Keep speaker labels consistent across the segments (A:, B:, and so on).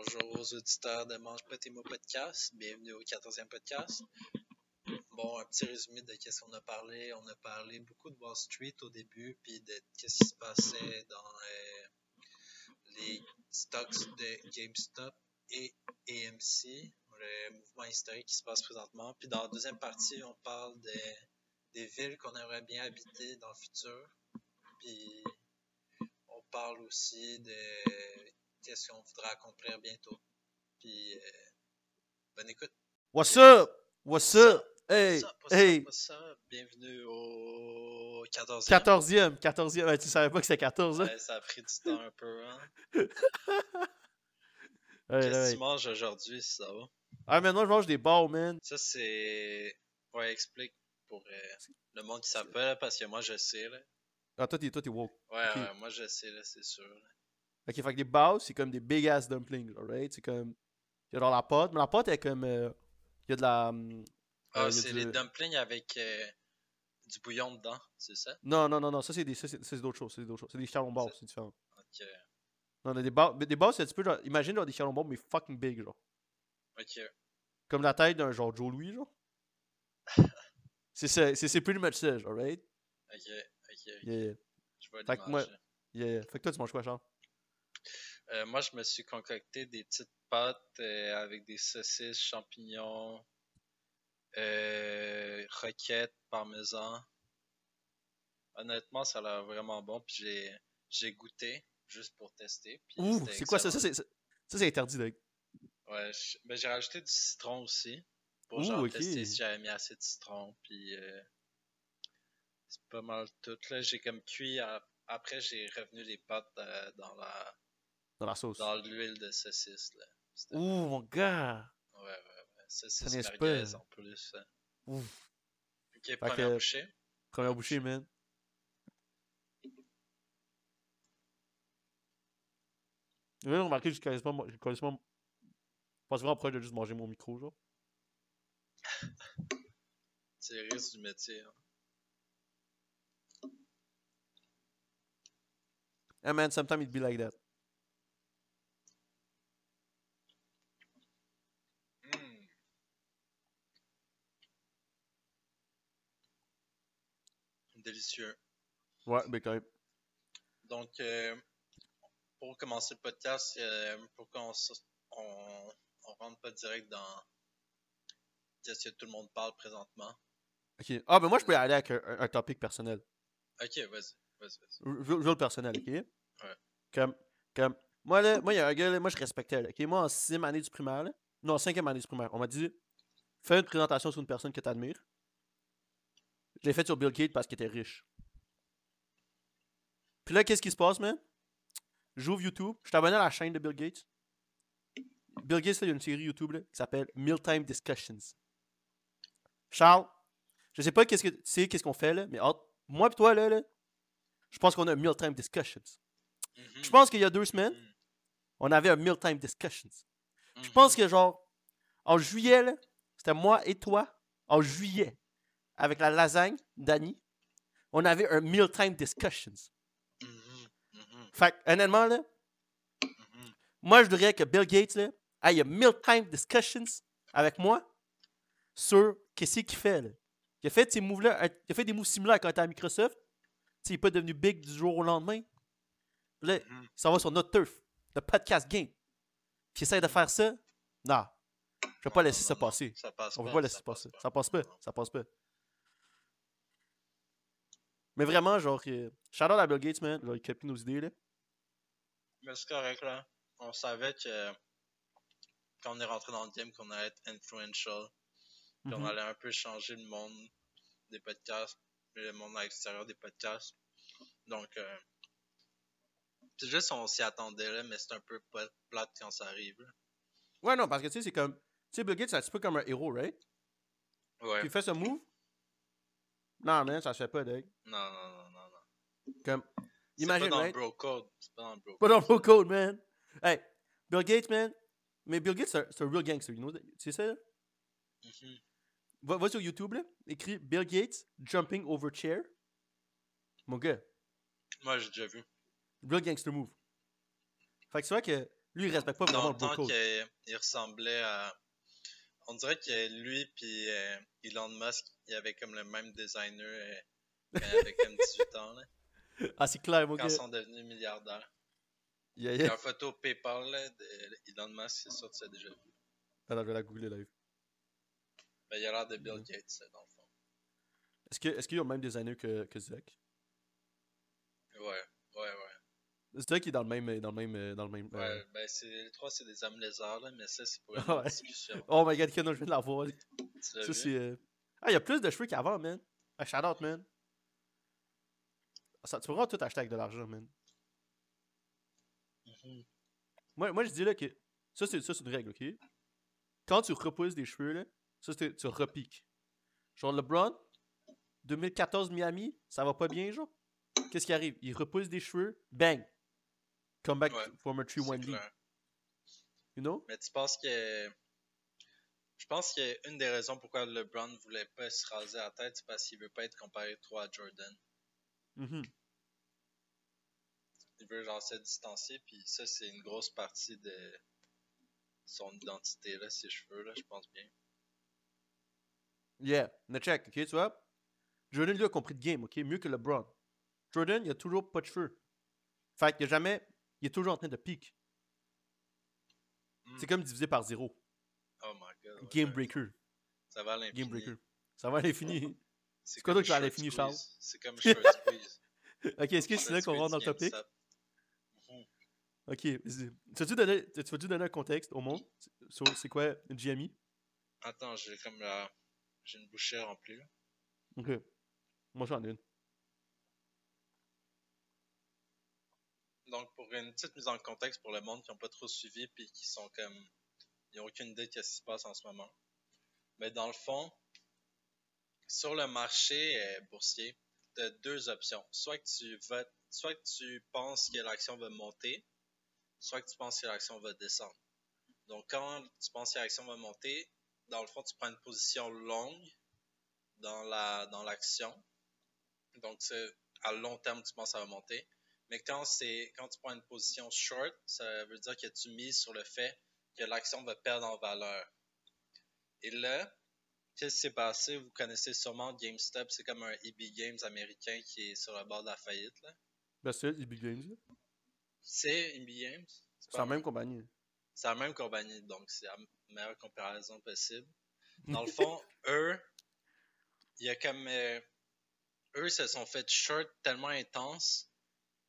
A: bonjour aux auditeurs de Mange pas podcast. Bienvenue au 14e podcast. Bon, un petit résumé de qu'est-ce qu'on a parlé. On a parlé beaucoup de Wall Street au début, puis de qu'est-ce qui se passait dans euh, les stocks de GameStop et AMC, le mouvement historique qui se passe présentement. Puis dans la deuxième partie, on parle de, des villes qu'on aimerait bien habiter dans le futur. Puis on parle aussi de qu'est-ce qu'on voudra accomplir bientôt. Puis euh, bonne écoute.
B: What's up? What's up? Hey,
A: What's up, what's
B: hey.
A: up, what's up? Bienvenue au 14e.
B: 14e, 14e. Ouais, tu savais pas que c'était 14, hein?
A: Ouais, ça a pris du temps un peu. Hein?
B: Ouais,
A: Qu'est-ce que tu manges aujourd'hui, si ça va?
B: Ah, maintenant, je mange des bars, man.
A: Ça, c'est. Ouais, explique pour euh, le monde qui là, parce que moi, je sais. Là.
B: Ah, toi, t'es, woke.
A: Ouais,
B: Ok.
A: ouais, moi, je sais, là, c'est sûr. là.
B: Ok, fait que les bars, c'est comme des big ass dumplings, alright? C'est comme. Il y a dans la pâte, mais la pâte est comme. euh, Il y a de la. hum,
A: Ah,
B: euh,
A: c'est
B: du-
A: les dumplings avec euh, du bouillon dedans, c'est ça?
B: Non, non, non, non, ça, c'est, des, c'est, d'autres choses. C'est d'autres choses. C'est des charlons bars,
A: C'est-
B: différent.
A: Ok,
B: Non, des bars, mais des bars, c'est un petit peu genre. Imagine genre des charlons bars, mais fucking big, genre.
A: ok.
B: Comme la taille d'un genre Joe Louis, genre. c'est ça, c'est, pretty much ça, genre, right?
A: Ok, ok, ok.
B: Yeah, yeah.
A: Je vois
B: Fait que moi- yeah. Fait que toi, tu manges quoi, Charles?
A: Euh, moi, je me suis concocté des petites pâtes euh, avec des saucisses, champignons, euh, roquettes, parmesan. Honnêtement, ça a l'air vraiment bon. Puis j'ai, j'ai goûté juste pour tester. Puis
B: Ouh, c'est quoi ça? Ça, c'est, ça, c'est interdit, Doug.
A: Ouais, je- ben, j'ai rajouté du citron aussi. Pour
B: Ouh,
A: genre tester si j'avais mis assez de citron. Puis euh, c'est pas mal tout. Là, j'ai comme cuit. à- Après, j'ai revenu les pâtes dans la
B: Dans la sauce.
A: dans l'huile de saucisse. Là.
B: Ouh, mon gars!
A: Ouais, ouais, ouais. Saucisse merguez en plus. hein.
B: Ouf.
A: Ok, première bouchée.
B: Première bouchée, man. Vous avez remarqué que je connais pas, je connais pas, vraiment proche de juste manger mon micro, genre.
A: C'est le risque du métier. hein.
B: Hey man, sometimes it be like that.
A: Hmm. Délicieux.
B: Ouais, mais quand même.
A: Donc, euh, pour commencer le podcast, euh, pour qu'on on, on rentre pas direct dans qu'est-ce que tout le monde parle présentement.
B: Ok. Ah, ben moi, je peux y aller avec un, un- topic personnel.
A: Ok, vas-y, vas-y, vas-y.
B: Je le personnel, ok?
A: Ouais.
B: Comme, comme, moi, là, moi, il y a un gars, là, moi, je respectais, là, ok? Moi, en sixième année du primaire, là, non, en cinquième année du primaire, on m'a dit, fais une présentation sur une personne que tu admires. Je l'ai fait sur Bill Gates parce qu'il était riche. Puis là, qu'est-ce qui se passe, man? J'ouvre YouTube, je suis abonné à la chaîne de Bill Gates. Bill Gates, là, il y a une série YouTube là, qui s'appelle Mealtime Discussions. Charles, je sais pas qu'est-ce que tu sais, qu'est-ce qu'on fait là, mais entre moi et toi là, là je pense qu'on a un Mealtime Discussions.
A: Mhm,
B: Je pense qu'il y a deux semaines, on avait un Mealtime Discussions. Je
A: mhm.
B: pense que genre, en juillet, là, c'était moi et toi, en juillet, avec la lasagne d'Annie, on avait un Mealtime Discussions.
A: Mhm, mhm,
B: Fait honnêtement, là,
A: mhm.
B: moi, je dirais que Bill Gates, là, ait un Mealtime Discussions avec moi sur qu'est-ce qu'il fait, là. Il a fait, ces moves-là, il a fait des moves similaires quand il était à Microsoft. Tu sais, il n'est pas devenu big du jour au lendemain. Là,
A: Mhm.
B: il s'en va sur notre turf, le podcast game. Puis il essaie de faire ça. Non. Je vais
A: Non,
B: pas laisser ça passer.
A: Ça passe
B: On
A: pas.
B: peut pas laisser
A: ça
B: passer.
A: passe
B: Ça passe pas. Ça passe pas. Mais vraiment, genre, euh, shout out à Bill Gates, man. Il copie nos idées, là.
A: Mais c'est correct, là. On savait que quand on est rentré dans le game, qu'on allait être influential. Puis on
B: Mhm.
A: allait un peu changer le monde des podcasts, le monde à l'extérieur des podcasts. Donc, euh, c'est juste on s'y attendait, là, mais c'est un peu plate quand ça arrive. là.
B: Ouais, non, parce que tu sais, c'est comme. Tu sais, Bill Gates, c'est un petit peu comme un héros, right?
A: Ouais.
B: Puis il fait ce move. Non, man, ça se fait pas, Doug.
A: Non, non, non, non, non.
B: Comme.
A: C'est
B: Imagine,
A: pas dans
B: right?
A: le bro code. C'est pas dans le bro
B: Pas dans le code, man. Hey, Bill Gates, man. Mais Bill Gates, c'est un- c'est real gangster, you know? sais ça? là?
A: Mhm.
B: Va, va sur YouTube, là. Écris Bill Gates jumping over chair. Mon gars.
A: Moi, j'ai déjà vu.
B: Real gangster move. Fait que c'est vrai que Lui, il respecte pas vraiment le bro code.
A: qu'il ressemblait à. On dirait que lui puis euh, Elon Musk, il avait comme le même designer euh, avait comme 18 ans, là,
B: Ah, c'est clair, mon
A: quand ils sont devenus milliardaires.
B: Yeah,
A: Il y a
B: yeah.
A: une photo PayPal là, de Elon Musk, c'est sûr que tu as déjà vu.
B: Attends, je vais la googler live.
A: Ben, il a l'air de Bill. Gates, dans le fond.
B: Est-ce qu'ils ont le même designer que, que Zach?
A: Ouais, ouais, ouais.
B: Zach est dans le même. Dans le même, euh, dans le même euh,
A: Ouais, ben, c'est, les trois, c'est des âmes lézards, là, mais ça, c'est pour une
B: Ouais.
A: discussion.
B: Oh my god, Ken, je viens de la voir.
A: Tu l'as
B: Ça, c'est. euh, Ah, il y a plus de cheveux qu'avant, man. Ah, shout out, man. Ça, tu vraiment tout acheter avec de l'argent, man.
A: Mhm.
B: Moi, moi je dis là que. Ça, c'est ça, c'est une règle, ok? Quand tu repousses des cheveux, là, ça, tu repiques. Genre, LeBron, 2014 Miami, ça va pas bien, genre? Qu'est-ce qui arrive? Il repousse des cheveux, bang! Come back
A: Ouais,
B: from a
A: C'est
B: 3-1 lead. You know?
A: Mais tu penses que. Je pense qu'une des raisons pourquoi LeBron ne voulait pas se raser la tête, c'est parce qu'il veut pas être comparé trop à Jordan.
B: Mhm.
A: Il veut genre se distancier, puis ça, c'est une grosse partie de son identité, là, ses cheveux, là, je pense bien.
B: Yeah, mais check, ok, tu vois? Jordan, lui, a compris de game, ok? Mieux que LeBron. Jordan, il a toujours pas de cheveux. Fait qu'il a jamais. Il est toujours en train de pique.
A: Hmm.
B: C'est comme divisé par zéro.
A: Oh my god. ouais,
B: Game breaker.
A: Ça va à l'infini.
B: Game breaker. Ça va à l'infini.
A: C'est
B: quoi d'autre qui va à l'infini. Charles?
A: C'est comme short squeeze.
B: ok, est-ce que c'est là qu'on rentre dans le topic? Ok, vas-y. Tu veux-tu donner, tu veux-tu donner un contexte au monde? sur C'est quoi une GMI?
A: Attends, j'ai comme la... J'ai une bouchée remplie, là.
B: Ok. Moi, j'en ai une.
A: Donc, pour une petite mise en contexte pour le monde qui n'ont pas trop suivi puis qui sont comme. Ils n'ont aucune idée de ce qui se passe en ce moment. Mais dans le fond, sur le marché euh, boursier, tu as deux options. Soit que tu soit que tu penses que l'action va monter, soit que tu penses que l'action va descendre. Donc, quand tu penses que l'action va monter, dans le fond, tu prends une position longue dans la dans l'action. Donc, à long terme, tu penses que ça va monter. Mais quand c'est quand tu prends une position short, ça veut dire que tu mises sur le fait que l'action va perdre en valeur. Et là, qu'est-ce qui s'est passé? Vous connaissez sûrement GameStop, c'est comme un EB Games américain qui est sur le bord de la faillite. là.
B: Ben, c'est les Big Games. là.
A: C'est EB Games?
B: C'est la même compagnie.
A: C'est la même compagnie, donc c'est la meilleure comparaison possible. Dans le fond, eux, il y a comme. euh, eux se sont fait short tellement intense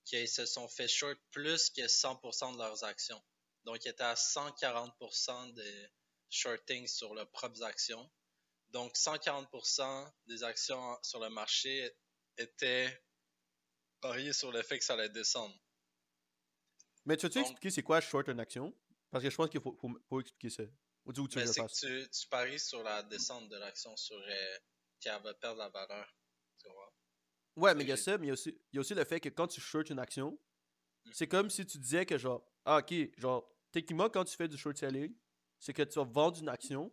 A: qu'ils se sont fait short plus que 100% de leurs actions. Donc, ils étaient à 140% de shorting sur leurs propres actions. Donc, 140% des actions sur le marché étaient pariées sur le fait que ça allait descendre.
B: Mais tu veux-tu expliquer c'est quoi short une action? Parce que je pense qu'il faut, faut, faut expliquer ça. Ou tu
A: Mais
B: que
A: tu, tu paries sur la descente de l'action, sur euh, qu'elle va perdre la valeur. Tu vois?
B: Ouais, mais il y a ça, mais il y a aussi, il y a aussi le fait que quand tu short une action, c'est comme si tu disais que genre, ah ok, genre, techniquement, quand tu fais du short selling, c'est que tu vas vendre une action,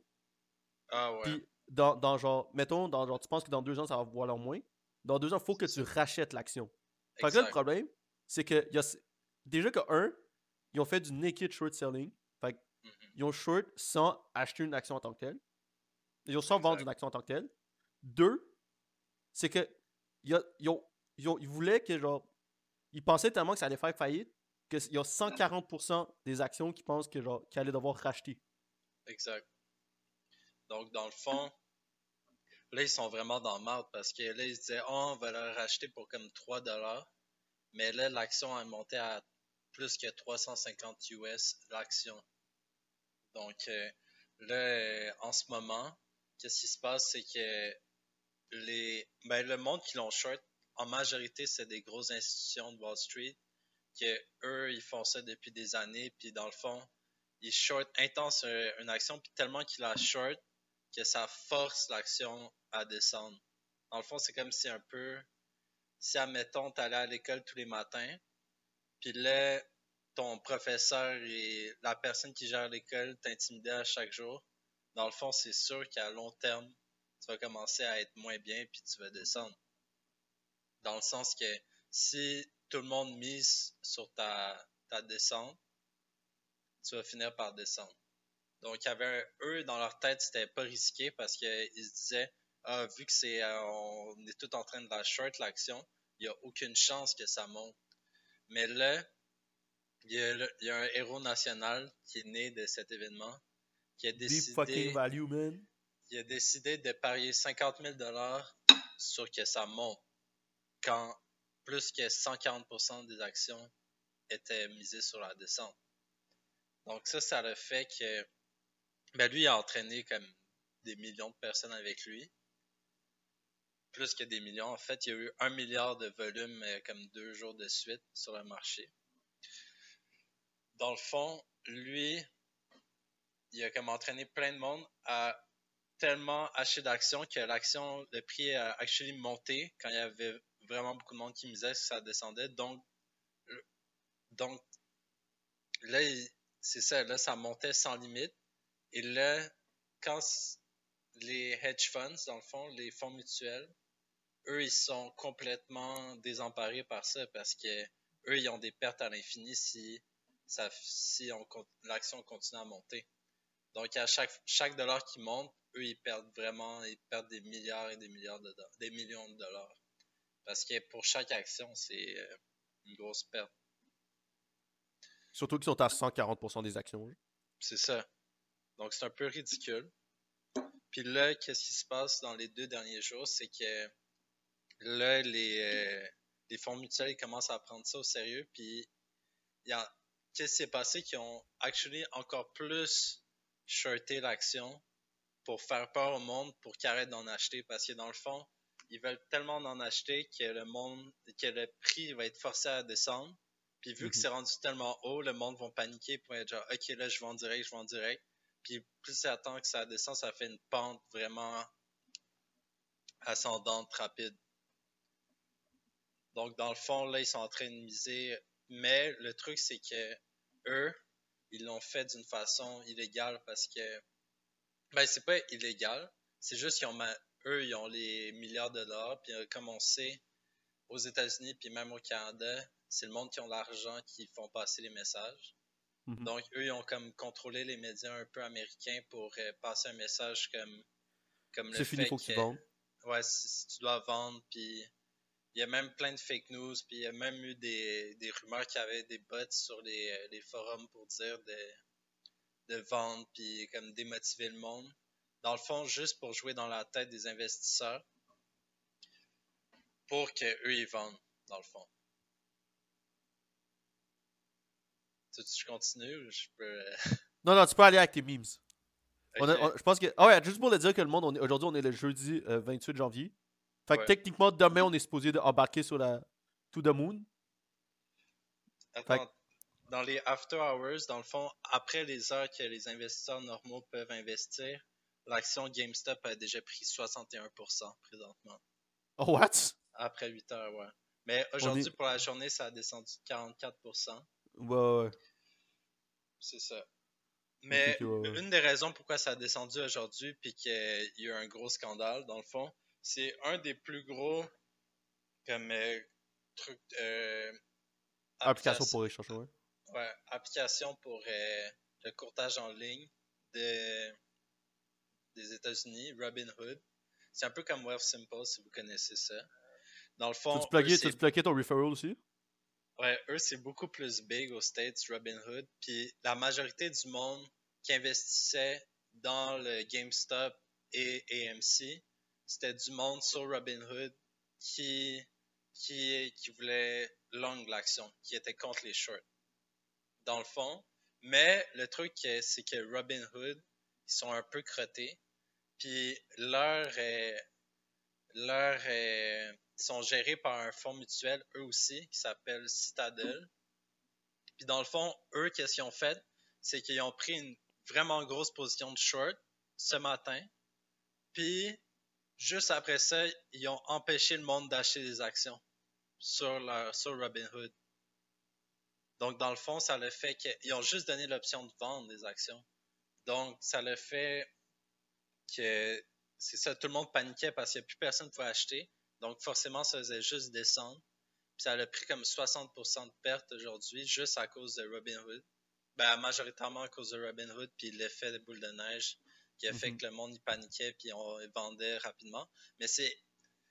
A: Ah ouais.
B: puis dans, dans genre, mettons, dans genre, tu penses que dans deux ans, ça va valoir moins. Dans deux ans, il faut que tu rachètes l'action. Fait que là, le problème, c'est que il y a, déjà que un, ils ont fait du naked short selling. Fait que
A: Mhm.
B: ils ont short sans acheter une action en tant que telle. Ils ont sans vendre une action en tant que telle. Deux, c'est que ils, ont, ont- ils voulaient que genre. Ils pensaient tellement que ça allait faire faillite qu'il y a 140% des actions qui pensent que genre qu'ils allaient devoir racheter.
A: Exact. Donc, dans le fond, là, ils sont vraiment dans le marde parce que là, ils se disaient, oh, on va le racheter pour comme 3 dollars. Mais là, l'action a monté à plus que 350 US l'action. Donc, euh, là, en ce moment, qu'est-ce qui se passe, c'est que les, ben, le monde qui l'ont short, en majorité, c'est des grosses institutions de Wall Street que eux, ils font ça depuis des années, puis dans le fond, ils short intense euh, une action, puis tellement qu'ils la short que ça force l'action à descendre. Dans le fond, c'est comme si un peu, si admettons, t'allais à l'école tous les matins, puis là, ton professeur et la personne qui gère l'école t'intimidaient à chaque jour, dans le fond, c'est sûr qu'à long terme, tu vas commencer à être moins bien, puis tu vas descendre. Dans le sens que si tout le monde mise sur ta, ta descente, tu vas finir par descendre. Donc, il y avait eux, dans leur tête, c'était pas risqué parce qu'ils se disaient, ah, vu que c'est, euh, on est tout en train de la short l'action, il n'y a aucune chance que ça monte. Mais là, il y, a il y, a un héros national qui est né de cet événement, qui a décidé,
B: fucking value, man.
A: Il a décidé de parier 50 000 dollars sur que ça monte quand plus que 140% des actions étaient misées sur la descente. Donc ça, ça le fait que ben lui il a entraîné comme des millions de personnes avec lui. Plus que des millions. En fait, il y a eu un milliard de volume euh, comme deux jours de suite sur le marché. Dans le fond, lui, il a comme entraîné plein de monde à tellement acheter d'actions que l'action, le prix a actually monté quand il y avait vraiment beaucoup de monde qui misait que ça descendait. Donc, donc là, c'est ça, là, ça montait sans limite. Et là, quand les hedge funds, dans le fond, les fonds mutuels, eux, ils sont complètement désemparés par ça parce que eux, ils ont des pertes à l'infini si l'action continue à monter. Donc, à chaque, chaque dollar qui monte, eux, ils perdent vraiment, ils perdent des milliards et des milliards de dollars, des millions de dollars. Parce que pour chaque action, c'est euh, une grosse perte.
B: Surtout qu'ils sont à 140% des actions.
A: C'est ça. Donc, c'est un peu ridicule. Puis là, qu'est-ce qui se passe dans les deux derniers jours? C'est que là, les, euh, les fonds mutuels commencent à prendre ça au sérieux. Puis, qu'est-ce qui s'est passé? Qu'ils ont actually encore plus shorté l'action pour faire peur au monde pour qu'ils arrêtent d'en acheter. Parce que dans le fond, ils veulent tellement en acheter que le monde, que le prix va être forcé à descendre. Puis vu que mhm. c'est rendu tellement haut, le monde va paniquer pour être genre, ok, là, je en direct, je en direct. Puis plus ça attend que ça descend, ça fait une pente vraiment ascendante, rapide. Donc, dans le fond, là, ils sont en train de miser. Mais le truc, c'est que eux, ils l'ont fait d'une façon illégale parce que. Ben, c'est pas illégal. C'est juste qu'ils ont. Eux, ils ont les milliards de dollars. Puis, euh, comme on sait, aux États-Unis, puis même au Canada, c'est le monde qui ont l'argent qui font passer les messages. Mhm. Donc, eux, ils ont comme contrôlé les médias un peu américains pour euh, passer un message comme, comme le
B: fini, fait faut que...
A: Ouais, si, tu dois vendre, puis il y a même plein de fake news, puis il y a même eu des, des rumeurs qu'il y avait des bots sur les, euh, les forums pour dire de, de vendre, puis comme démotiver le monde. Dans le fond, juste pour jouer dans la tête des investisseurs, pour qu'eux, ils vendent, dans le fond. Tu, continues ou je peux. Euh,
B: non, non, tu peux aller avec tes memes. je pense que. Ah ouais, juste pour le dire que le monde, aujourd'hui, on est le jeudi 28 euh, janvier. Fait que techniquement, demain, on est supposé embarquer sur la To the Moon.
A: Attends, dans les after hours, dans le fond, après les heures que les investisseurs normaux peuvent investir, l'action GameStop a déjà pris 61% présentement.
B: Oh, what?
A: Après 8 heures, ouais. Mais aujourd'hui, pour la journée, ça a descendu de 44%.
B: Ouais, ouais.
A: C'est ça. Mais une des raisons pourquoi ça a descendu aujourd'hui puis qu'il y a eu un gros scandale, dans le fond, c'est un des plus gros comme euh, truc
B: euh, application pour échanger, ouais.
A: Ouais, application pour euh, le courtage en ligne de, des États-Unis, Robinhood. C'est un peu comme Wealthsimple si vous connaissez ça. Dans le fond,
B: tu plugger ton referral aussi?
A: Ouais, eux, c'est beaucoup plus big aux States, Robinhood. Puis la majorité du monde qui investissait dans le GameStop et AMC, c'était du monde sur Robinhood qui, qui, qui voulait long l'action, qui était contre les shorts. Dans le fond. Mais le truc, c'est que Robinhood, ils sont un peu crottés. Puis leur, leur, sont gérés par un fonds mutuel, eux aussi, qui s'appelle Citadel. Puis dans le fond, eux, qu'est-ce qu'ils ont fait? C'est qu'ils ont pris une vraiment grosse position de short ce matin. Puis, juste après ça, ils ont empêché le monde d'acheter des actions sur, leur, sur Robinhood. Donc, dans le fond, ça le fait qu'ils ont juste donné l'option de vendre des actions. Donc, ça le fait que c'est ça, tout le monde paniquait parce qu'il n'y a plus personne pouvait acheter. Donc, forcément, ça faisait juste descendre. Puis ça a pris comme 60% de perte aujourd'hui juste à cause de Robinhood. Ben, majoritairement à cause de Robin Hood, puis l'effet de boule de neige qui a fait
B: Mhm.
A: que le monde y paniquait, puis on vendait rapidement. Mais c'est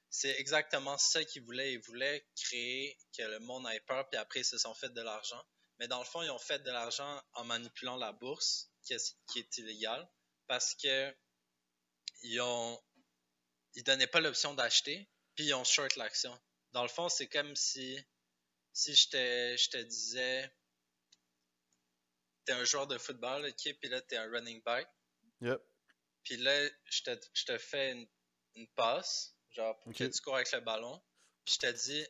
A: c'est exactement ça qu'ils voulaient. Ils voulaient créer que le monde ait peur, puis après, ils se sont fait de l'argent. Mais dans le fond, ils ont fait de l'argent en manipulant la bourse, qui est, qui est illégal, parce que ils ont ils donnaient pas l'option d'acheter, puis ils ont short l'action. Dans le fond, c'est comme si si je te, je te disais t'es un joueur de football, ok, puis là t'es un running back,
B: Yep.
A: puis là je te, je te fais une, une passe, genre pour que tu cours avec le ballon, puis je te dis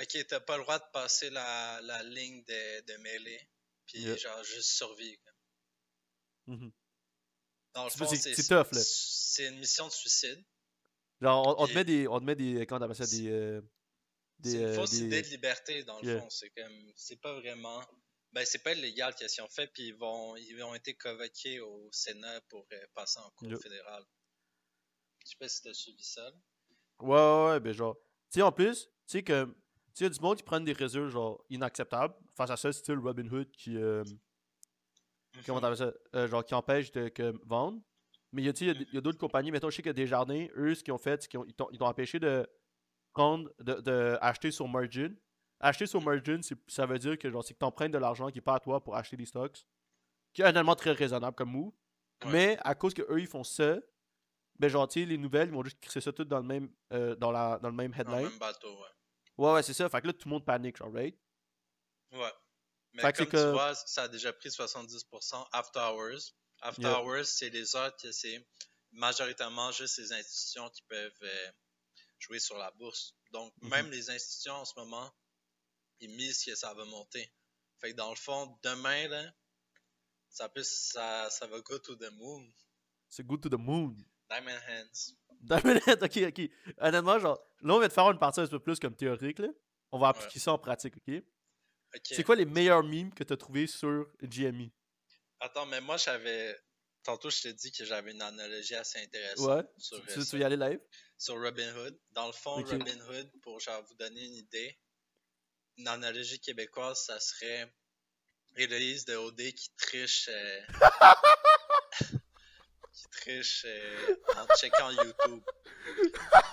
A: ok, t'as pas le droit de passer la, la ligne de, de mêlée, puis
B: Yeah.
A: genre juste survivre.
B: Mhm.
A: Dans le fond,
B: c'est-
A: c'est
B: c'est tough, là.
A: C'est une mission de suicide.
B: Genre, on, on te
A: Et-
B: met des. On te met des. Comment t'appelles ça
A: C'est-
B: Des. euh, des,
A: C'est une
B: euh,
A: fausse
B: des-
A: idée de liberté, dans le
B: Yeah.
A: fond. C'est comme, c'est pas vraiment. Ben, c'est pas illégal qu'est-ce qu'ils ont fait, puis ils vont, ils ont été convoqués au Sénat pour euh, passer en cour
B: Yep.
A: fédérale. Je sais pas si t'as suivi ça. là.
B: Ouais, ouais, ouais, ben genre. Tu sais, en plus, tu sais que. Tu sais, il y a du monde qui prennent des résultats, genre, inacceptables. Face à ça, style Robin Hood qui. euh, comment t'appelles ça Euh, Genre, qui empêche de que vendre. Mais il y a, tu sais, il y a d'autres compagnies. Mettons, je sais que Desjardins, eux, ce qu'ils ont fait, c'est qu'ils ont, ils ils empêché de prendre. de, de acheter sur margin. Acheter sur margin, ça veut dire que genre, c'est que tu empruntes de l'argent qui n'est pas à toi pour acheter des stocks. Qui est honnêtement très raisonnable comme move.
A: Ouais.
B: Mais à cause que eux ils font ça, ben genre, tu sais, les nouvelles, ils vont juste crisser ça tout dans le même, euh, dans la, dans le même
A: Dans
B: headline.
A: le même bateau, ouais.
B: Ouais, ouais, c'est ça. Fait que là, tout le monde panique, genre, right?
A: Ouais. Mais
B: Fait que
A: comme
B: c'est
A: tu
B: que-
A: vois, ça a déjà pris 70% after hours. After
B: Yeah.
A: hours, c'est les heures que c'est majoritairement juste les institutions qui peuvent euh, jouer sur la bourse. Donc,
B: Mhm.
A: même les institutions en ce moment, ils misent que ça va monter. Fait que dans le fond, demain, là, ça peut, ça, ça va go to the moon.
B: C'est good to the moon.
A: Diamond hands.
B: Diamond Head, ok, ok. Honnêtement, genre, là, on va te faire une partie un peu plus comme théorique, là. On va appliquer ça en pratique, ok?
A: Ok.
B: C'est quoi les meilleurs memes que t'as trouvé sur GME?
A: Attends, mais moi, j'avais. Tantôt, je t'ai dit que j'avais une analogie assez intéressante
B: Ouais.
A: sur,
B: Tu,
A: euh,
B: tu veux y aller live?
A: sur Robin Hood. Dans le fond. Robin Hood, pour genre vous donner une idée, une analogie québécoise, ça serait Héloïse de OD qui triche, euh, qui triche euh, en checkant YouTube.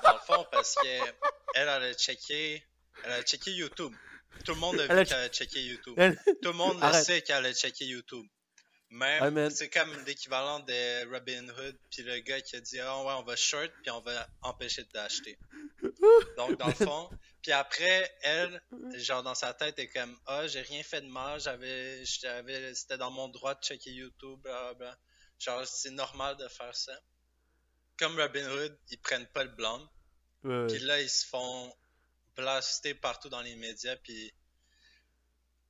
A: Dans le fond, parce que elle, a checké, elle a checké YouTube. Tout le monde a vu qu'elle a checké YouTube. Tout le monde le sait qu'elle a checké YouTube. Même, c'est comme l'équivalent de Robin Hood, puis le gars qui a dit Ah ouais, on va short, puis on va empêcher d'acheter. Donc, dans le fond, puis après, elle, genre dans sa tête, est comme Ah, j'ai rien fait de mal, j'avais, j'avais, c'était dans mon droit de checker YouTube, blablabla. Genre, c'est normal de faire ça. Comme Robin Hood, ils prennent pas le blâme.
B: Ouais.
A: Puis là, ils se font blaster partout dans les médias. Puis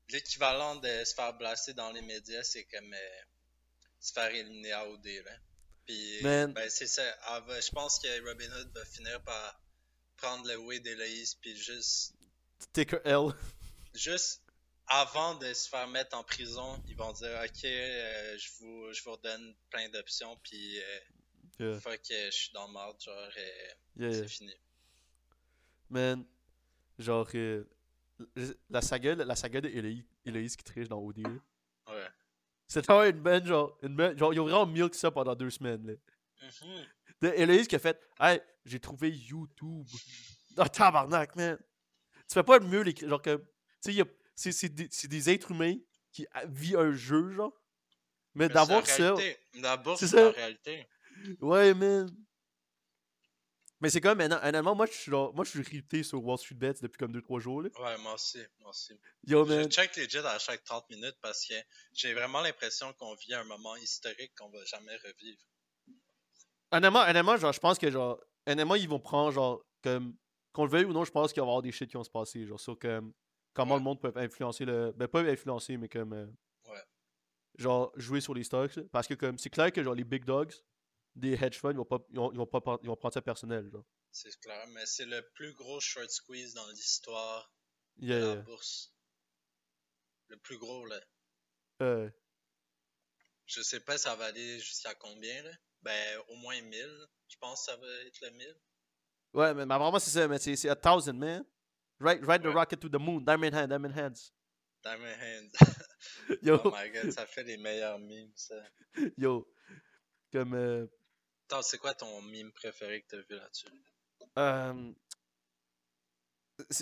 A: l'équivalent de se faire blaster dans les médias, c'est comme euh, se faire éliminer à OD. Là. Puis ben, c'est ça. Je pense que Robin Hood va finir par prendre le way d'Héloïse. Puis juste,
B: Take a L.
A: juste avant de se faire mettre en prison, ils vont dire Ok, euh, je, vous, je vous redonne plein d'options. Puis euh,
B: Yeah,
A: fuck, euh, je suis dans le marde. Genre, euh,
B: yeah.
A: c'est fini.
B: Man, genre, euh, la saga, la saga de Héloïse, Héloïse qui triche dans OD, là.
A: Ouais.
B: C'est vraiment une bonne, genre, une bonne, genre, ils ont vraiment milk ça pendant deux semaines, là. De Héloïse qui a fait, hey, j'ai trouvé YouTube. Oh, tabarnak, man. Tu fais pas mieux, les, genre, que, tu sais, y a- c'est, des, des êtres humains qui a- vivent un jeu, genre. Mais,
A: Mais
B: d'avoir
A: c'est la
B: ça,
A: bourse,
B: C'est
A: la réalité.
B: ouais, man. Mais c'est comme, honnêtement, moi, je suis genre, moi, je suis ripté sur Wall Street Bets depuis comme 2-3 jours, là.
A: Ouais, moi aussi, moi aussi.
B: Yo,
A: Je check legit à chaque 30 minutes parce que j'ai vraiment l'impression qu'on vit un moment historique qu'on va jamais revivre.
B: Honnêtement, honnêtement, genre, je pense que, genre, honnêtement, ils vont prendre, genre, comme, qu'on le veuille ou non, je pense qu'il va y avoir des shit qui vont se passer, genre, sur comme, comment
A: Ouais.
B: le monde peut influencer le. Ben, pas influencer, mais comme. euh,
A: Ouais.
B: Genre, jouer sur les stocks, là. Parce que, comme, c'est clair que, genre, les big dogs, des hedge funds, ils vont pas, ils vont, ils vont pas, ils vont prendre ça personnel, genre.
A: C'est clair, mais c'est le plus gros short squeeze dans l'histoire
B: Yeah,
A: de la
B: yeah.
A: bourse. Le plus gros, là.
B: Euh,
A: Je sais pas ça va aller jusqu'à combien, là. Ben, au moins 1000. Je pense que ça va être le 1000.
B: ouais, mais, mais vraiment, c'est ça, mais c'est c'est a thousand, man. Ride, ride the rocket to the moon, diamond hand, diamond hands.
A: Diamond Hands.
B: Yo,
A: Oh my god, ça fait les meilleurs memes, ça.
B: yo. Comme. euh,
A: Attends, c'est quoi ton meme préféré que t'as vu là-dessus?
B: euh,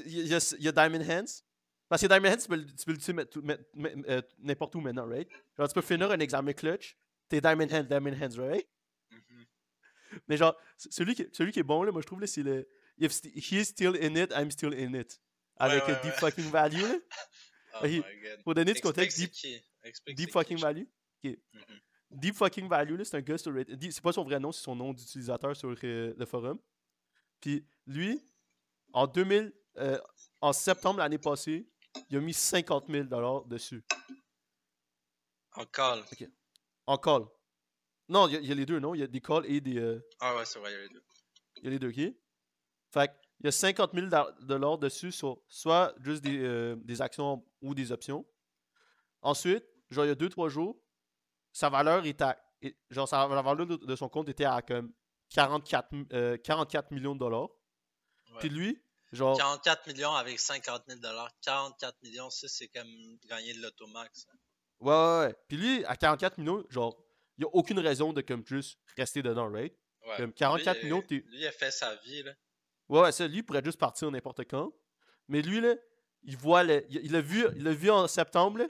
B: Il y, a- il y a Diamond Hands. Parce que Diamond Hands, tu peux, le- tu peux le tuer euh, n'importe où maintenant, right? Genre, tu peux finir un examen clutch. T'es Diamond Hands, Diamond Hands, right?
A: Mhm.
B: Mais genre, celui qui, celui qui est bon, là, moi je trouve, là, c'est le. If st- he's still in it, I'm still in it. Avec
A: ouais,
B: Deep
A: ouais.
B: fucking Value, là.
A: Oh
B: Ok.
A: my god.
B: Pour donner du contexte, Deep, fucking. Value. Ok.
A: Mhm.
B: Deep fucking Value, c'est un gars sur Reddit. C'est pas son vrai nom, c'est son nom d'utilisateur sur euh, le forum. Puis lui, en 2000, euh, en septembre l'année passée, il a mis 50 000 dessus.
A: En call.
B: En call. Non, il y, a- il y a les deux, non? Il y a des calls et des. euh,
A: Ah ouais, c'est vrai, il y a les deux.
B: Il y a les deux, ok? Fait il y a 50 000 dollars dessus sur soit juste des, euh, des actions ou des options. Ensuite, genre, il y a 2-3 jours, sa valeur est à. est- Genre, sa, la valeur de, de son compte était à comme 44, m- euh, 44 millions de dollars.
A: Ouais.
B: Puis lui, genre.
A: 44 millions avec 50 000 44 millions, ça, c'est comme gagner de l'automax. hein.
B: Ouais, ouais, ouais. Puis lui, à 44 millions, genre, il n'y a aucune raison de comme juste rester dedans, right?
A: Ouais.
B: Comme 44
A: Lui,
B: millions, t'es-
A: Lui, il a fait sa vie, là.
B: Ouais, ouais, ça, lui, il pourrait juste partir n'importe quand. Mais lui, là, il voit le. Il il l'a vu, il l'a vu en septembre, là.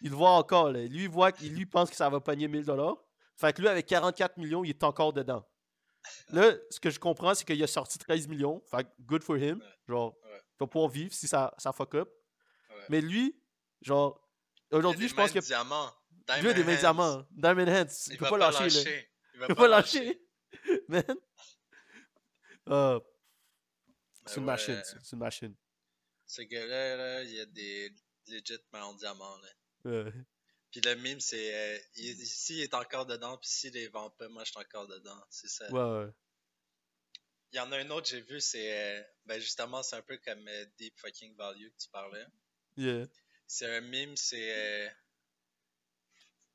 B: Il le voit encore, là. Lui, il voit qu'il lui pense que ça va pogner 1000 dollars. Fait que lui, avec 44 millions, il est encore dedans. Là, ce que je comprends, c'est qu'il a sorti 13 millions. Fait que good for him. Genre,
A: Ouais.
B: il va pouvoir vivre si ça, ça fuck up.
A: Ouais.
B: Mais lui, genre,
A: Il
B: aujourd'hui, je pense que.
A: diamant.
B: Lui a des
A: Diamond
B: mains diamants. Diamond Hands. Il,
A: Il
B: peut
A: va
B: pas lâcher, là.
A: Il va
B: Il peut pas lâcher. Man. Ah, c'est une
A: ouais,
B: machine. C'est c'est une machine.
A: Ce gars-là, là, il a des legit en diamant, là.
B: Ouais.
A: Puis le mime, c'est euh, il- ici, il est encore dedans, puis s'il les vend pas, moi, je suis encore dedans. C'est ça.
B: Ouais, ouais.
A: Il y en a un autre, j'ai vu, c'est. euh, ben, justement, c'est un peu comme euh, Deep Fucking Value que tu parlais.
B: Yeah.
A: C'est un mime, c'est.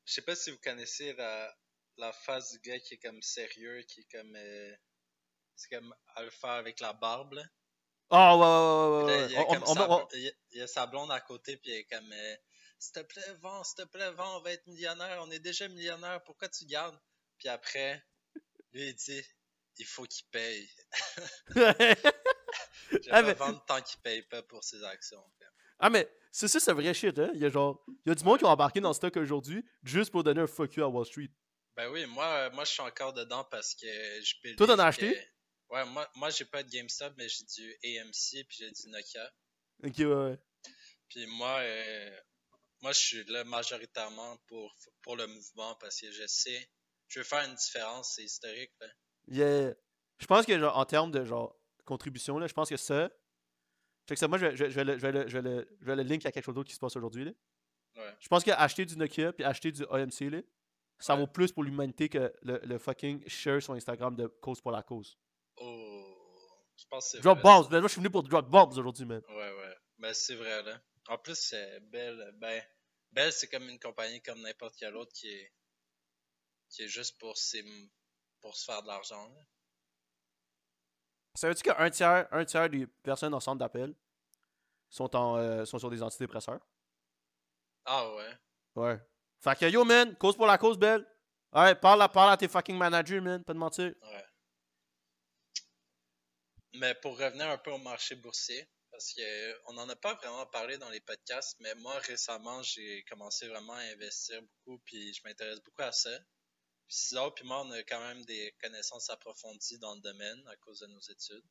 A: Je sais pas si vous connaissez la, la face du gars qui est comme sérieux, qui est comme. euh, C'est comme Alpha avec la barbe, là.
B: Ah, ouais, ouais, ouais, ouais,
A: il, y a
B: On-
A: comme
B: on-
A: sa,
B: on-
A: il y a- il y a sa blonde à côté, puis il est comme. euh, S'il te plaît, vends, s'il te plaît, vends, on va être millionnaire, on est déjà millionnaire, pourquoi tu gardes? Puis après, lui, il dit. Il faut qu'il paye. Je vais
B: Ah, mais-
A: vendre tant qu'il paye pas pour ses actions.
B: ah, mais c'est ça, c'est vrai shit, hein. Il y a genre. Il y a du monde qui ont embarqué dans le stock aujourd'hui juste pour donner un fuck you à Wall Street.
A: Ben oui, moi, moi je suis encore dedans parce que je peux.
B: Toi, t'en as acheté?
A: Ouais, moi, moi j'ai pas de GameStop, mais j'ai du AMC puis j'ai du Nokia.
B: Ok, ouais, ouais.
A: Puis moi, euh, moi je suis là majoritairement pour, pour le mouvement parce que je sais, je veux faire une différence, c'est historique. Là.
B: Yeah. Je pense que, genre, en termes de, genre, contribution, là, je pense que ça. Fait que ça, moi, je, je, je vais le, je, vais le, je, vais le, je vais le link à quelque chose d'autre qui se passe aujourd'hui, là.
A: Ouais.
B: Je pense qu'acheter du Nokia puis acheter du AMC, là, ça
A: Ouais.
B: vaut plus pour l'humanité que le, le fucking share sur Instagram de cause pour la cause.
A: Oh, je pense que c'est
B: Drop
A: vrai,
B: bombs, man. Moi, je suis venu pour drop bombs aujourd'hui, man.
A: Ouais, ouais. Ben c'est vrai là. En plus, c'est Bell. Ben, Bell c'est comme une compagnie comme n'importe quelle autre qui est, qui est juste pour, ses, pour se faire de l'argent. là.
B: Savais-tu qu'un tiers, un tiers des personnes en centre d'appel sont, en, euh, sont sur des antidépresseurs?
A: Ah ouais.
B: Ouais. Fait que yo, man, cause pour la cause, belle. Ouais, parle à, parle à tes fucking managers, man, pas de mentir.
A: Ouais. Mais pour revenir un peu au marché boursier, parce que on n'en a pas vraiment parlé dans les podcasts, mais moi récemment j'ai commencé vraiment à investir beaucoup, puis je m'intéresse beaucoup à ça. Puis César puis moi on a quand même des connaissances approfondies dans le domaine à cause de nos études.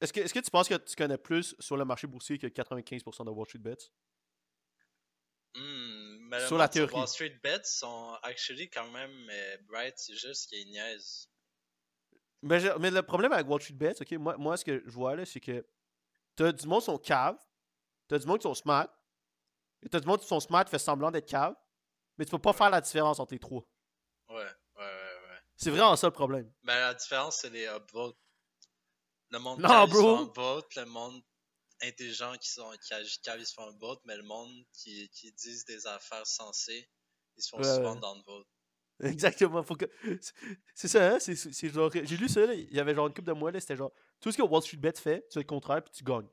B: Est-ce que, est-ce que tu penses que tu connais plus sur le marché boursier que 95% de Wall Street Bets?
A: Hmm, mais
B: Sur la théorie.
A: Wall Street Bets sont actually quand même euh, bright, c'est juste qu'ils niaisent.
B: Mais, je- mais le problème avec Wall Street Bets, ok, moi, moi ce que je vois là, c'est que t'as du monde qui sont cave, t'as du monde qui sont smart, et t'as du monde qui sont smart qui fait semblant d'être cave, mais tu peux pas faire la différence entre les trois.
A: Ouais, ouais, ouais, ouais.
B: C'est vraiment ça le problème.
A: Ben, la différence, c'est les upvotes. Le monde
B: Non,
A: cave,
B: bro.
A: upvote, le monde intelligent qui sont qui agissent cave, ils se font upvote, mais le monde qui, qui disent des affaires sensées, ils se font
B: Ouais,
A: souvent
B: ouais.
A: downvote.
B: Exactement. Faut que... c'est- ça, hein? C'est, genre. J'ai lu ça, il y avait genre une couple de mois, là, c'était genre. Tout ce que Wall Street Bet fait, c'est le contraire, puis tu gagnes.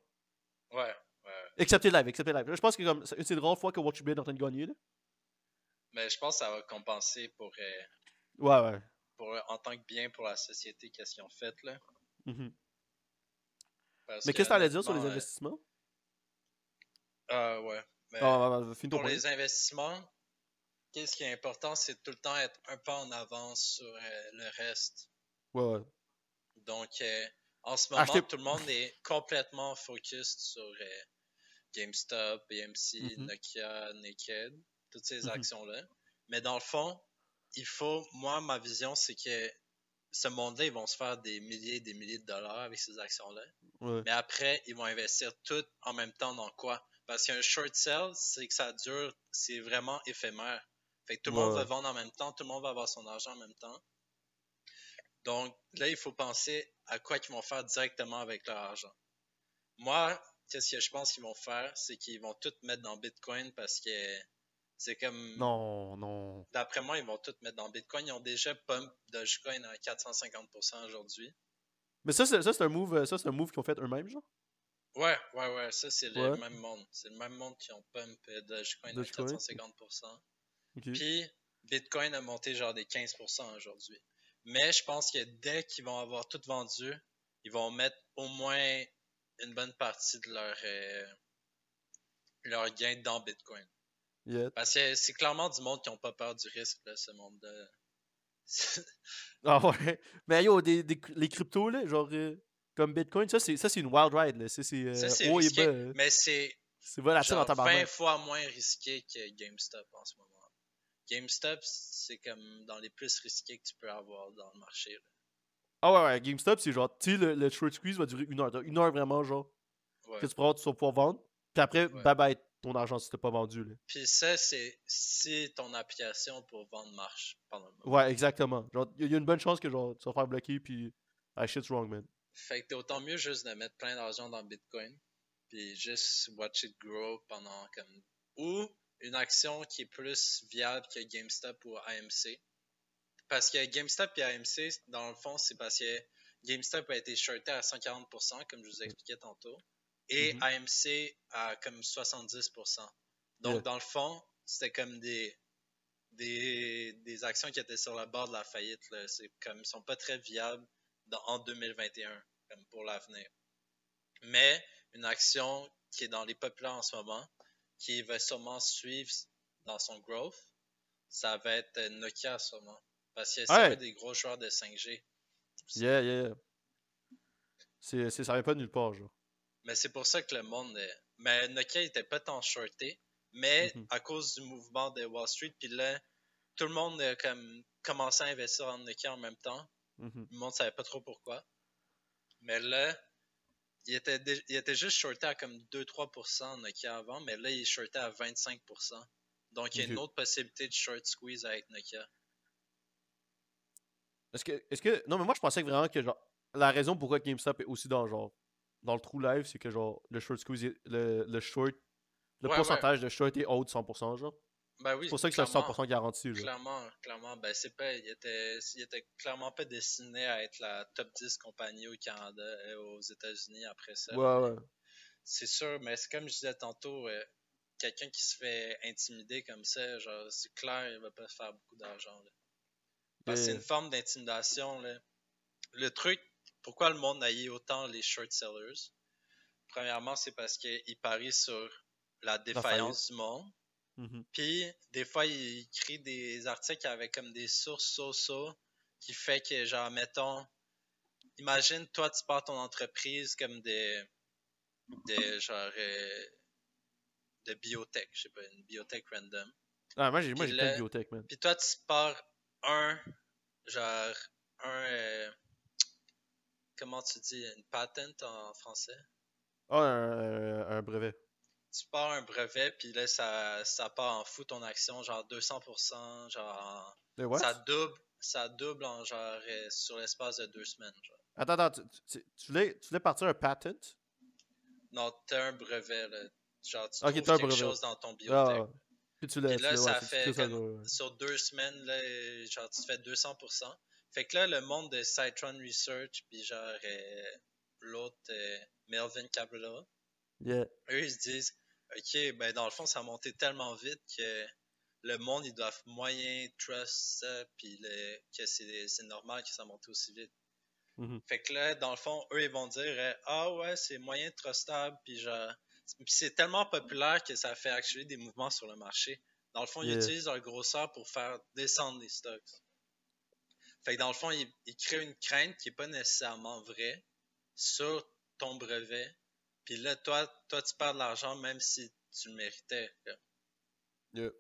A: Ouais, ouais.
B: Excepté live, excepté live. Je pense que comme, c'est une des rares fois que Wall Street Bet est en train de gagner. Là.
A: Mais je pense que ça va compenser pour, euh,
B: Ouais, ouais.
A: pour en tant que bien pour la société, qu'est-ce qu'ils ont fait, là.
B: Mhm.
A: Parce
B: Mais qu'est-ce que t'allais dire sur les
A: euh,
B: investissements?
A: Ah ouais. Mais
B: Ah,
A: pour les investissements, qu'est-ce qui est important, c'est tout le temps être un pas en avance sur euh, le reste.
B: Ouais, ouais.
A: Donc, euh, en ce moment,
B: Acheter-
A: tout le monde est complètement focus sur euh, GameStop, BMC,
B: Mhm.
A: Nokia, Naked, toutes ces
B: Mhm.
A: actions-là. Mais dans le fond, il faut, moi, ma vision, c'est que ce monde-là, ils vont se faire des milliers et des milliers de dollars avec ces actions-là.
B: Ouais.
A: Mais après, ils vont investir tout en même temps dans quoi? Parce qu'un short sell, c'est que ça dure, c'est vraiment éphémère. Fait que tout le monde va vendre en même temps, tout le monde va avoir son argent en même temps. Donc là, il faut penser à quoi ils vont faire directement avec leur argent. Moi, qu'est-ce que je pense qu'ils vont faire, c'est qu'ils vont tout mettre dans Bitcoin parce que c'est comme...
B: Non, non.
A: D'après moi, ils vont tout mettre dans Bitcoin. Ils ont déjà pump Dogecoin à 450% aujourd'hui.
B: Mais ça, c'est ça, c'est un move, ça, c'est un move qu'ils ont fait eux-mêmes, genre?
A: Ouais, ouais, ouais, ça c'est le même monde. C'est le même monde qui ont pump Dogecoin à
B: Dogecoin.
A: 450%. Puis Bitcoin a monté genre des 15% aujourd'hui. Mais je pense que dès qu'ils vont avoir tout vendu, ils vont mettre au moins une bonne partie de leur, euh, leur gain dans Bitcoin.
B: Yeah.
A: Parce que c'est clairement du monde qui n'ont pas peur du risque, là, ce monde-là.
B: Ah ouais. Mais yo, des, des- les cryptos, là, genre, euh, comme Bitcoin, ça, c'est ça, c'est une wild ride, là. Ça, c'est
A: Ça,
B: euh,
A: c'est
B: et
A: risqué,
B: euh.
A: mais c'est
B: C'est volatile en
A: genre 20
B: tabarnak.
A: fois moins risqué que GameStop en ce moment. GameStop, c'est comme dans les plus risqués que tu peux avoir dans le marché. là.
B: Ah ouais, ouais, GameStop, c'est genre, tu sais, le, le short squeeze va durer une heure. Une heure vraiment, genre,
A: Ouais.
B: que tu pourras, tu vas pouvoir vendre. Puis après,
A: Ouais.
B: bye bye, ton argent si t'as pas vendu, là.
A: Puis ça, c'est si ton application pour vendre marche pendant le moment.
B: Ouais, exactement. Genre, il y, a une bonne chance que, genre, tu vas faire bloquer, puis. Ah, shit's wrong, man.
A: Fait que t'es autant mieux juste de mettre plein d'argent dans Bitcoin, puis juste watch it grow pendant comme. Ou une action qui est plus viable que GameStop ou AMC. Parce que GameStop et AMC, dans le fond, c'est parce que GameStop a été shorté à 140%, comme je vous expliquais tantôt, et
B: Mhm.
A: AMC à comme 70%. Donc, dans le fond, c'était comme des, des, des actions qui étaient sur le bord de la faillite. Là. C'est comme, ils sont pas très viables dans- en 2021, comme pour l'avenir. Mais une action qui est dans les populaires en ce moment, qui va sûrement suivre dans son growth, ça va être Nokia sûrement. Parce que c'est
B: Ouais.
A: un des gros joueurs de 5G.
B: Yeah, yeah, yeah. C'est, c'est- ça vient pas de nulle part, genre.
A: Mais c'est pour ça que le monde. Mais Nokia était pas tant shorté, mais
B: Mhm.
A: à cause du mouvement de Wall Street, puis là, tout le monde a comme commencé à investir en Nokia en même temps.
B: Mhm.
A: Le monde savait pas trop pourquoi. Mais là, il était, il était juste shorté à comme 2-3% Nokia avant, mais là, il est shorté à 25%. Donc, il y a une autre possibilité de short squeeze avec Nokia.
B: Est-ce que, est-ce que. Non, mais moi, je pensais que vraiment que, genre, la raison pourquoi GameStop est aussi dans, genre, dans le true live, c'est que, genre, le short squeeze, est- le, le short, le
A: Ouais,
B: pourcentage de short est haut de 100%, genre.
A: Ben oui,
B: C'est pour ça que c'est
A: clairement.
B: 100% garanti, genre.
A: Clairement, clairement, ben c'est pas, il était, il était clairement pas destiné à être la top 10 compagnie au Canada et aux États-Unis après ça.
B: Ouais, ouais.
A: C'est sûr, mais c'est comme je disais tantôt, euh, quelqu'un qui se fait intimider comme ça, genre, c'est clair, il va pas faire beaucoup d'argent, là. Parce que c'est une forme d'intimidation, là. Le truc, pourquoi le monde haït autant les short sellers? Premièrement, c'est parce qu'ils parient sur la défaillance du monde.
B: Mhm.
A: Puis, des fois, il écrit des articles avec comme des sources so-so qui fait que, genre, mettons, imagine, toi, tu pars ton entreprise comme des, des genre, euh, de biotech, je sais pas, une biotech random.
B: Ah, moi, j'ai, plein de biotech, man.
A: Puis toi, tu pars un, genre, un, euh, comment tu dis, une patent en français?
B: Ah, un, un- un brevet.
A: Tu pars un brevet, puis là, ça, ça part en fou ton action, genre 200%, genre, ça double, ça double en genre, euh, sur l'espace de deux semaines, genre.
B: Attends, attends, tu, tu- tu voulais, tu voulais partir un patent?
A: Non, t'as un brevet, là. Genre, tu
B: Ok,
A: trouves
B: t'as un
A: quelque
B: brevet.
A: chose dans ton
B: Ah,
A: biotech.
B: ouais. Puis tu l'as,
A: là, ça
B: ouais,
A: fait
B: ça, ouais.
A: Sur deux semaines, là, genre, tu fais 200%. Fait que là, le monde de Citron Research, puis genre, euh, l'autre, euh, Melvin Cabrera,
B: Yeah.
A: eux, ils se disent, OK, ben dans le fond, ça a monté tellement vite que le monde, ils doivent moyen trust ça, puis que c'est normal que ça monte aussi vite.
B: Mhm.
A: Fait que là, dans le fond, eux, ils vont dire euh, Ah ouais, c'est moyen trustable, puis genre. C'est tellement populaire que ça fait actually des mouvements sur le marché. Dans le fond,
B: Yeah.
A: ils utilisent leur grosseur pour faire descendre les stocks. Fait que dans le fond, ils, ils créent une crainte qui est pas nécessairement vraie sur ton brevet. Puis là, toi, toi, tu perds de l'argent même si tu le méritais.
B: Yeah. Tu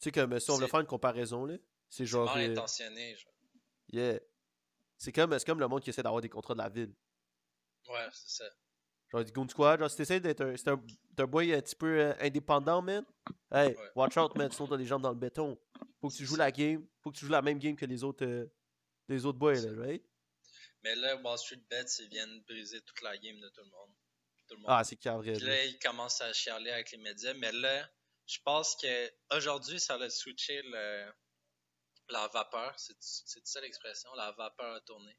B: sais, comme si on veut
A: C'est-
B: faire une comparaison, là, c'est
A: C'est
B: genre.
A: mal
B: euh,
A: intentionné. Genre.
B: yeah. C'est comme, c'est comme le monde qui essaie d'avoir des contrats de la ville.
A: Ouais, c'est ça.
B: Genre, du Goon Squad, genre, si t'essaies d'être un, c'est un, un boy un petit peu euh, indépendant, man, hey,
A: Ouais.
B: watch out, man, sinon t'as les jambes dans le béton. Faut que tu joues la game, faut que tu joues la même game que les autres, euh, les autres boys, là, right?
A: Mais là, Wall Street Bets, ils viennent briser toute la game de tout le monde. Tout le monde.
B: Ah, c'est carré.
A: Puis là, ils commencent à chialer avec les médias. Mais là, je pense que aujourd'hui, ça a switché le, la vapeur. C'est ça l'expression? La vapeur a tourné.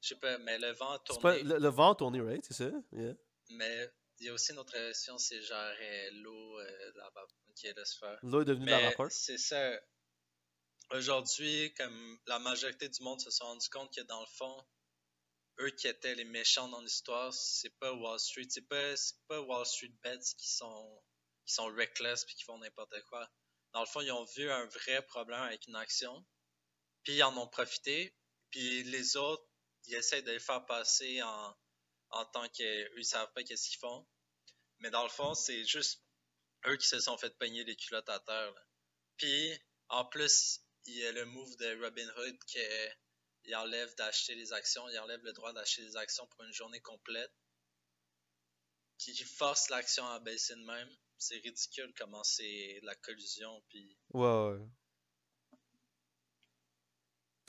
A: Je sais pas, mais le vent a
B: pas
A: tourné.
B: le, le vent a tourné, right? C'est ça? Yeah.
A: Mais il y a aussi une autre expression, c'est genre euh, l'eau, euh, la vapeur. Ok, laisse faire.
B: L'eau est devenue de la vapeur?
A: c'est ça. Aujourd'hui, comme la majorité du monde se sont rendu compte que dans le fond, eux qui étaient les méchants dans l'histoire, c'est pas Wall Street, c'est pas, pas Wall Street Bets qui sont, qui sont reckless puis qui font n'importe quoi. Dans le fond, ils ont vu un vrai problème avec une action, puis ils en ont profité, puis les autres, ils essaient de les faire passer en, en tant qu'eux, ils savent pas qu'est-ce qu'ils font. Mais dans le fond, c'est juste eux qui se sont fait peigner les culottes à terre. Puis, en plus, il y a le move de Robinhood qui enlève d'acheter les actions, il enlève le droit d'acheter les actions pour une journée complète, qui force l'action à baisser de même. C'est ridicule comment c'est la collusion, puis
B: Ouais, ouais.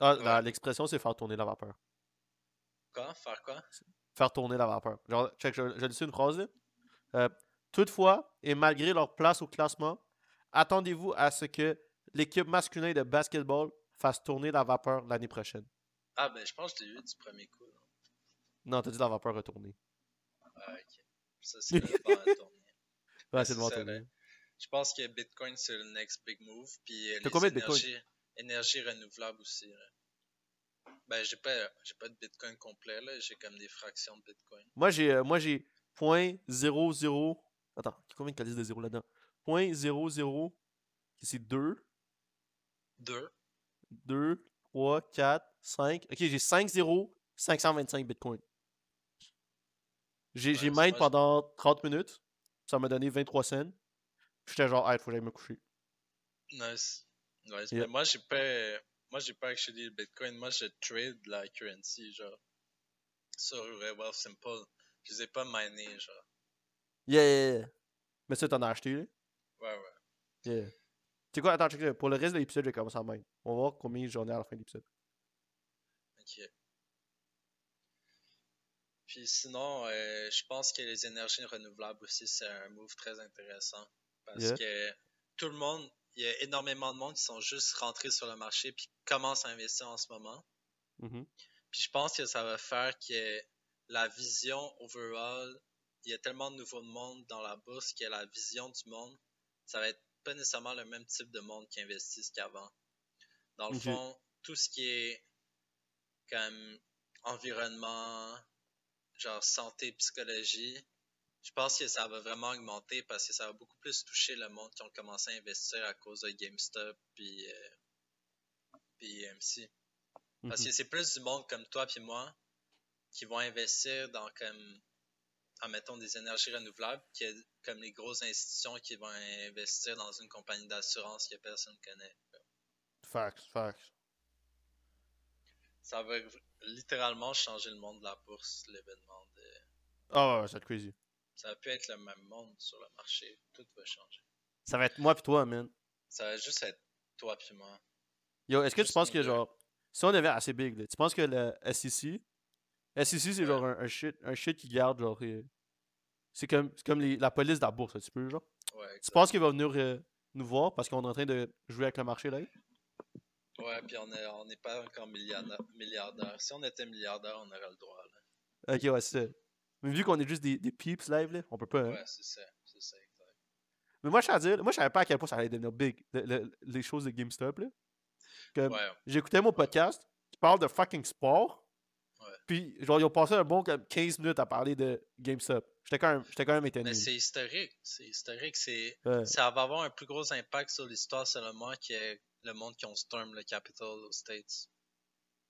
B: Ah,
A: Ouais.
B: l'expression, c'est faire tourner la vapeur.
A: quoi, faire quoi?
B: Faire tourner la vapeur. Genre, check, je, je dis une phrase, là? Euh, toutefois, et malgré leur place au classement, attendez-vous à ce que l'équipe masculine de basketball fasse tourner la vapeur l'année prochaine.
A: Ah ben, je pense que je eu du premier coup. là.
B: Non, t'as dit la vapeur retournée.
A: Ah, ok. Ça, c'est le vent à tourner.
B: Ouais, c'est le.
A: Je pense que Bitcoin, c'est le next big move. Puis euh, les
B: combien de Bitcoin?
A: énergies, énergies renouvelables aussi. là. Ben, j'ai pas, j'ai pas de Bitcoin complet, là. J'ai comme des fractions de Bitcoin.
B: Moi, j'ai euh, moi j'ai .00... Attends, combien de calices de zéro là-dedans? .00... C'est 2,
A: Deux.
B: 2, 3, 4, 5. Ok, j'ai 5 0, 525 bitcoins. J'ai
A: Ouais,
B: mine pendant 30 minutes. Ça m'a donné 23 cents. J'étais genre, hey, faut que j'aille me coucher.
A: Nice. Nice.
B: Yeah.
A: Mais moi, j'ai pas, moi, j'ai pas actually le Bitcoin. Moi, je trade la currency, genre. Sur Wealth Simple. Je les ai pas minés, genre.
B: Yeah, yeah, yeah. Mais ça, t'en as acheté, là?
A: Ouais, ouais.
B: Yeah. Quoi, attends, check, pour le reste de l'épisode, je vais commencer à mine. On va voir combien j'en ai à la fin de l'épisode.
A: Ok. Puis sinon, euh, je pense que les énergies renouvelables aussi, c'est un move très intéressant. Parce
B: Yeah.
A: que tout le monde, il y a énormément de monde qui sont juste rentrés sur le marché puis qui commencent à investir en ce moment.
B: Mhm.
A: Puis je pense que ça va faire que la vision overall, il y a tellement de nouveaux monde dans la bourse que la vision du monde, ça va être pas nécessairement le même type de monde qui investissent qu'avant. Dans le fond, tout ce qui est comme environnement, genre santé, psychologie, je pense que ça va vraiment augmenter parce que ça va beaucoup plus toucher le monde qui ont commencé à investir à cause de GameStop puis, euh, puis AMC. Parce
B: Mhm.
A: que c'est plus du monde comme toi puis moi qui vont investir dans comme admettons des énergies renouvelables que comme les grosses institutions qui vont investir dans une compagnie d'assurance que personne connaît.
B: Facts, facts.
A: Ça va littéralement changer le monde de la bourse, l'événement de
B: Ah ouais, ouais, ça va être crazy.
A: ça va plus être le même monde sur le marché, tout va changer.
B: Ça va être moi pis toi, man.
A: Ça va juste être toi puis moi.
B: Yo, est-ce que tu penses que genre, si on avait assez big, là, tu penses que le SEC, SEC c'est genre un, un shit, un shit qui garde genre, euh, c'est comme, comme les- la police de la bourse, un petit peu genre.
A: Ouais,
B: Tu penses qu'il va venir euh, nous voir parce qu'on est en train de jouer avec le marché là?
A: Ouais, puis on est on n'est pas encore milliardaire, milliardaire. Si on était milliardaire, on aurait le droit là.
B: Ok, ouais, c'est ça. Mais vu qu'on est juste des, des peeps live là, on peut pas. hein.
A: Ouais, c'est ça, c'est ça exact.
B: Mais moi, je à dire, moi, je savais pas à quel point ça allait devenir big, le- le- les choses de GameStop, là. Comme,
A: Ouais.
B: J'écoutais mon podcast qui parle de fucking sport. Puis, genre, ils ont passé un bon comme 15 minutes à parler de GameStop. J'étais quand même, j'étais quand même étonné.
A: Mais c'est historique. C'est historique. C'est,
B: Ouais.
A: Ça va avoir un plus gros impact sur l'histoire seulement que le monde qui ont storm le Capitol aux States.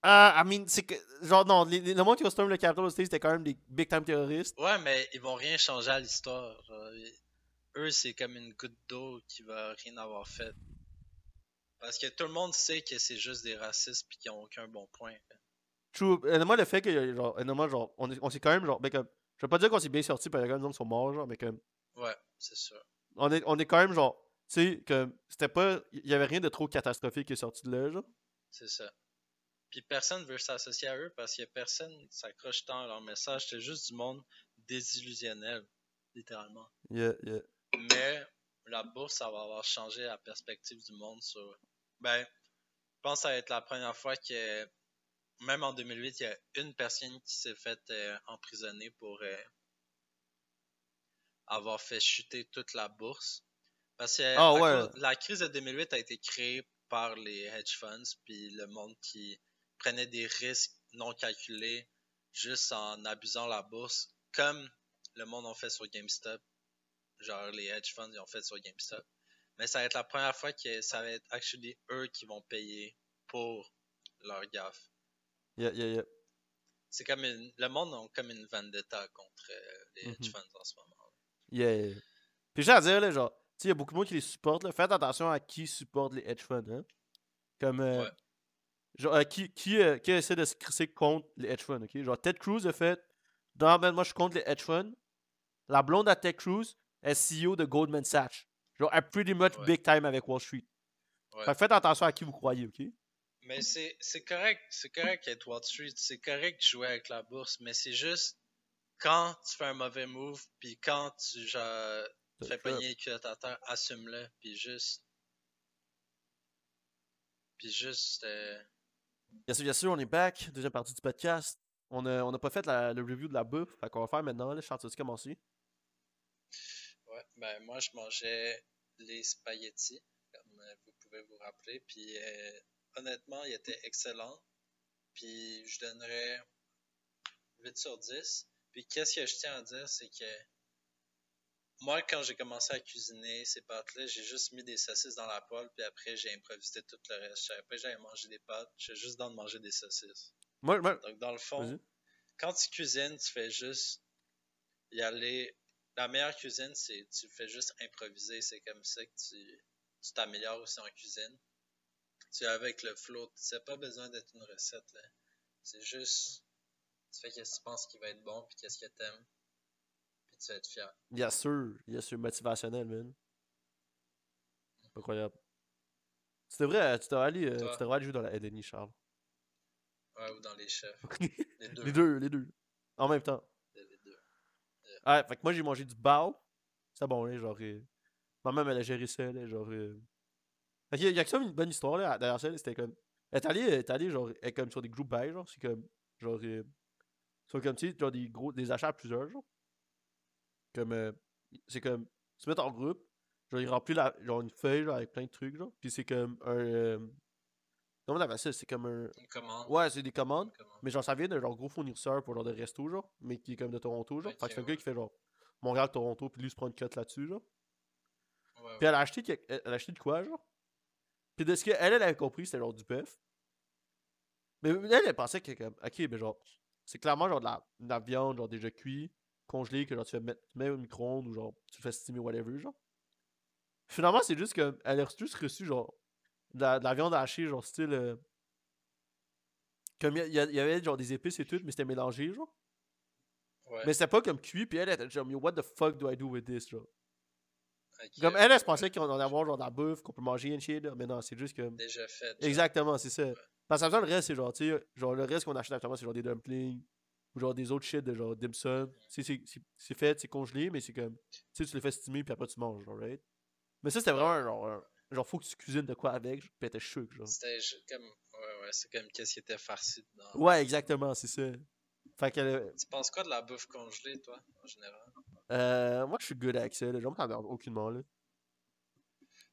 B: Ah, I mean, c'est que, genre, non, les- les- le monde qui a storm le Capitol aux States, c'était quand même des big time terroristes.
A: Ouais, mais ils vont rien changer à l'histoire. genre. Eux, c'est comme une goutte d'eau qui va rien avoir fait. Parce que tout le monde sait que c'est juste des racistes puis qu'ils ont aucun bon point.
B: True. Euh, moi, le fait que, genre, honnêtement, genre, on, on s'est quand même, genre, ben, comme, je veux pas dire qu'on s'est bien sorti, parce qu'il y a quand même des gens qui sont morts, genre, mais comme,
A: Ouais, c'est sûr.
B: on est, on est quand même, genre, tu sais, que c'était pas, il y avait rien de trop catastrophique qui est sorti de là, genre.
A: C'est ça. Puis personne veut s'associer à eux parce que personne s'accroche tant à leur message. C'est juste du monde désillusionnel, littéralement.
B: Yeah, yeah.
A: Mais la bourse, ça va avoir changé la perspective du monde sur. Ben, je pense que ça va être la première fois que, même en 2008, il y a une personne qui s'est faite euh, emprisonner pour euh, avoir fait chuter toute la bourse. Parce que
B: Ah,
A: à
B: ouais.
A: cause- la crise de 2008 a été créée par les hedge funds, puis le monde qui prenait des risques non calculés juste en abusant la bourse, comme le monde en fait sur GameStop genre les hedge funds ils ont fait sur GameStop. Mais ça va être la première fois que ça va être actually eux qui vont payer pour leur gaffe.
B: Yeah, yeah, yeah.
A: C'est comme une, le monde a comme une vendetta contre euh, les hedge
B: Mhm.
A: funds en ce moment.
B: Yeah, yeah, yeah. Puis j'ai à dire, là, genre, il y a beaucoup de monde qui les supporte, là. Faites attention à qui supporte les hedge funds, hein. Comme, euh,
A: Ouais.
B: genre, euh, qui, qui, euh, qui essaie de se crisser contre les hedge funds, ok? Genre, Ted Cruz a fait, non, ben, moi, je suis contre les hedge funds. La blonde à Ted Cruz est CEO de Goldman Sachs. Genre, elle pretty much
A: Ouais.
B: big time avec Wall Street.
A: Ouais.
B: Fait faites attention à qui vous croyez, ok?
A: Mais c'est c'est correct, c'est correct être Wall Street, c'est correct de jouer avec la bourse, mais c'est juste quand tu fais un mauvais move, puis quand tu genre, fais pogner à terre, assume-le, puis juste. Puis juste. euh,
B: Bien sûr, bien sûr, on est back. Deuxième partie du podcast. On n'a on a pas fait la- le review de la bouffe. Fait qu'on va faire maintenant. Là, Charles, tu commencer?
A: Ouais, ben moi je mangeais les spaghettis, comme vous pouvez vous rappeler, puis euh, honnêtement, ils étaient excellents. Puis je donnerais 8 sur 10. Puis qu'est-ce que je tiens à dire, c'est que moi, quand j'ai commencé à cuisiner ces pâtes-là, j'ai juste mis des saucisses dans la poêle, puis après j'ai improvisé tout le reste. Je savais pas que j'allais manger des pâtes, j'ai juste dans de manger des saucisses.
B: Moi, moi-
A: Donc dans le fond, quand tu cuisines, tu fais juste y aller. La meilleure cuisine, c'est tu fais juste improviser. C'est comme ça que tu tu t'améliores aussi en cuisine. Tu es avec le flow. N'as pas besoin d'être une recette. là. C'est juste. Tu fais qu'est-ce que tu penses qui va être bon, puis qu'est-ce que t'aimes. Puis tu vas être fier.
B: Bien sûr, bien sûr, motivationnel, man. Incroyable. Tu devrais, euh, tu devrais aller, euh,
A: Toi?
B: tu devrais aller jouer dans la LNI, Charles.
A: Ouais, ou dans les chefs. Les deux.
B: les deux, les deux. En même temps.
A: Les deux.
B: Ouais, fait que moi j'ai mangé du bao. C'était bon, là, genre. euh, Ma mère, elle a géré ça, là, genre. euh. Fait qu'il y a, il y a que ça une bonne histoire, là. Derrière ça, c'était comme. Elle est allée, elle est allée, genre, elle est comme sur des groupes buy, genre. C'est comme. Genre. euh, C'est comme, tu sais, genre des gros. Des achats à plusieurs, genre. Comme. euh, C'est comme. Se mettent en groupe. Genre, ils remplissent la, genre, une feuille, genre, avec plein de trucs, genre. Puis c'est comme un. euh, Comment on appelle ça? C'est comme un.
A: Une commande.
B: Ouais, c'est des commandes.
A: Commande.
B: Mais genre, ça vient d'un genre gros fournisseur pour genre de resto, genre, mais qui est comme de Toronto, genre. Fait que c'est un
A: ouais.
B: gars qui fait genre Montréal-Toronto, puis lui il se prend une cote là-dessus, genre.
A: Ouais,
B: Puis elle a acheté, elle a acheté de quoi, genre? Puis de ce qu'elle, elle avait compris, c'était genre du bœuf. Mais elle, elle pensait que, comme, ok, ben genre, c'est clairement genre de la, de la viande, genre déjà cuit, congelé, que genre tu fais mettre, mets au micro-ondes ou genre tu le fais steamer, whatever, genre. Finalement, c'est juste que elle a juste reçu genre de la, de la viande hachée, genre style. euh, comme y, il y avait genre des épices et tout, mais c'était mélangé, genre.
A: ouais.
B: Mais c'était pas comme cuit, puis elle était genre, Yo, what the fuck do I do with this, genre? Comme elle, elle se pensait qu'on allait avoir genre de la bouffe, qu'on peut manger and shit, là. Mais non, c'est juste comme.
A: Déjà fait. genre.
B: Exactement, c'est ça. Parce que ça le reste, c'est genre, tu sais, genre le reste qu'on achète actuellement, c'est genre des dumplings, ou genre des autres shit de genre dim sum. C'est- fait, c'est congelé, mais c'est comme, tu sais, tu les fais steamer, puis après tu manges, genre, right? Mais ça, c'était vraiment genre, un- genre, faut que tu cuisines de quoi avec, puis elle était chouk, genre.
A: C'était comme. Ouais, ouais, c'est comme qu'est-ce qui était farci dedans.
B: Ouais, exactement, c'est ça. Fait que, euh,
A: Tu penses quoi de la bouffe congelée, toi, en général?
B: Euh, moi, je suis good avec ça, là. Genre, moi, ça me dérange aucunement, là.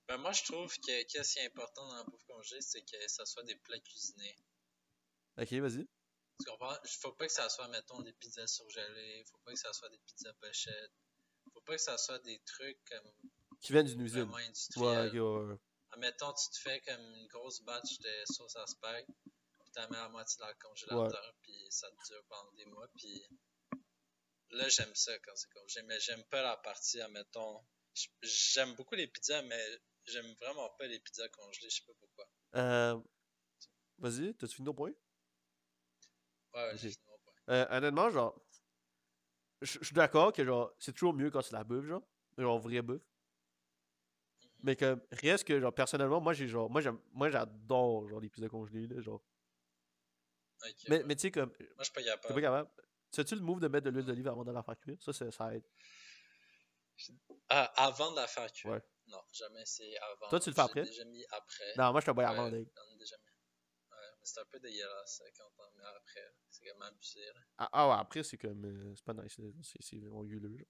A: Ben, moi, je trouve que qu'est-ce qui est important dans la bouffe congelée, c'est que ça soit des plats cuisinés.
B: Ok, vas-y.
A: Tu comprends? Faut pas que ça soit, mettons, des pizzas surgelées. Faut pas que ça soit des pizzas pochettes. Faut pas que ça soit des trucs comme
B: Qui viennent d'une usine. Ouais, ouais, ouais.
A: Admettons, tu te fais comme une grosse batch de sauce à spag, puis t'en mets la moitié dans le congélateur, puis ça te dure pendant des mois, puis là, j'aime ça quand c'est congelé, mais j'aime pas la partie, admettons, j'aime beaucoup les pizzas, mais j'aime vraiment pas les pizzas congelées, je sais pas pourquoi.
B: Euh, Vas-y, t'as-tu fini ton point?
A: Ouais, j'ai fini mon point.
B: Euh, honnêtement, genre, je suis d'accord que genre, c'est toujours mieux quand c'est la bouffe, genre, genre vraie bouffe. Mais que reste que genre personnellement, moi j'ai genre, moi j'aime, moi j'adore genre les pizzas congelées là, genre. Mais,
A: ouais.
B: mais tu sais comme,
A: Moi, je suis pas
B: t'es pas
A: capable?
B: Sais-tu le move de mettre de l'huile d'olive avant de la faire cuire? Ça, c'est- ça aide.
A: Ah, avant de la faire cuire?
B: Ouais.
A: Non, jamais essayé avant.
B: Toi, tu le fais après?
A: déjà mis après.
B: Non, moi je te bois
A: Ouais,
B: avant.
A: ai déjà mis. Ouais, mais c'est un peu dégueulasse euh, quand t'en mets après. C'est comme abusé, là.
B: Ah, ah ouais, après c'est comme, euh, c'est pas nice, c'est c'est vraiment. Genre.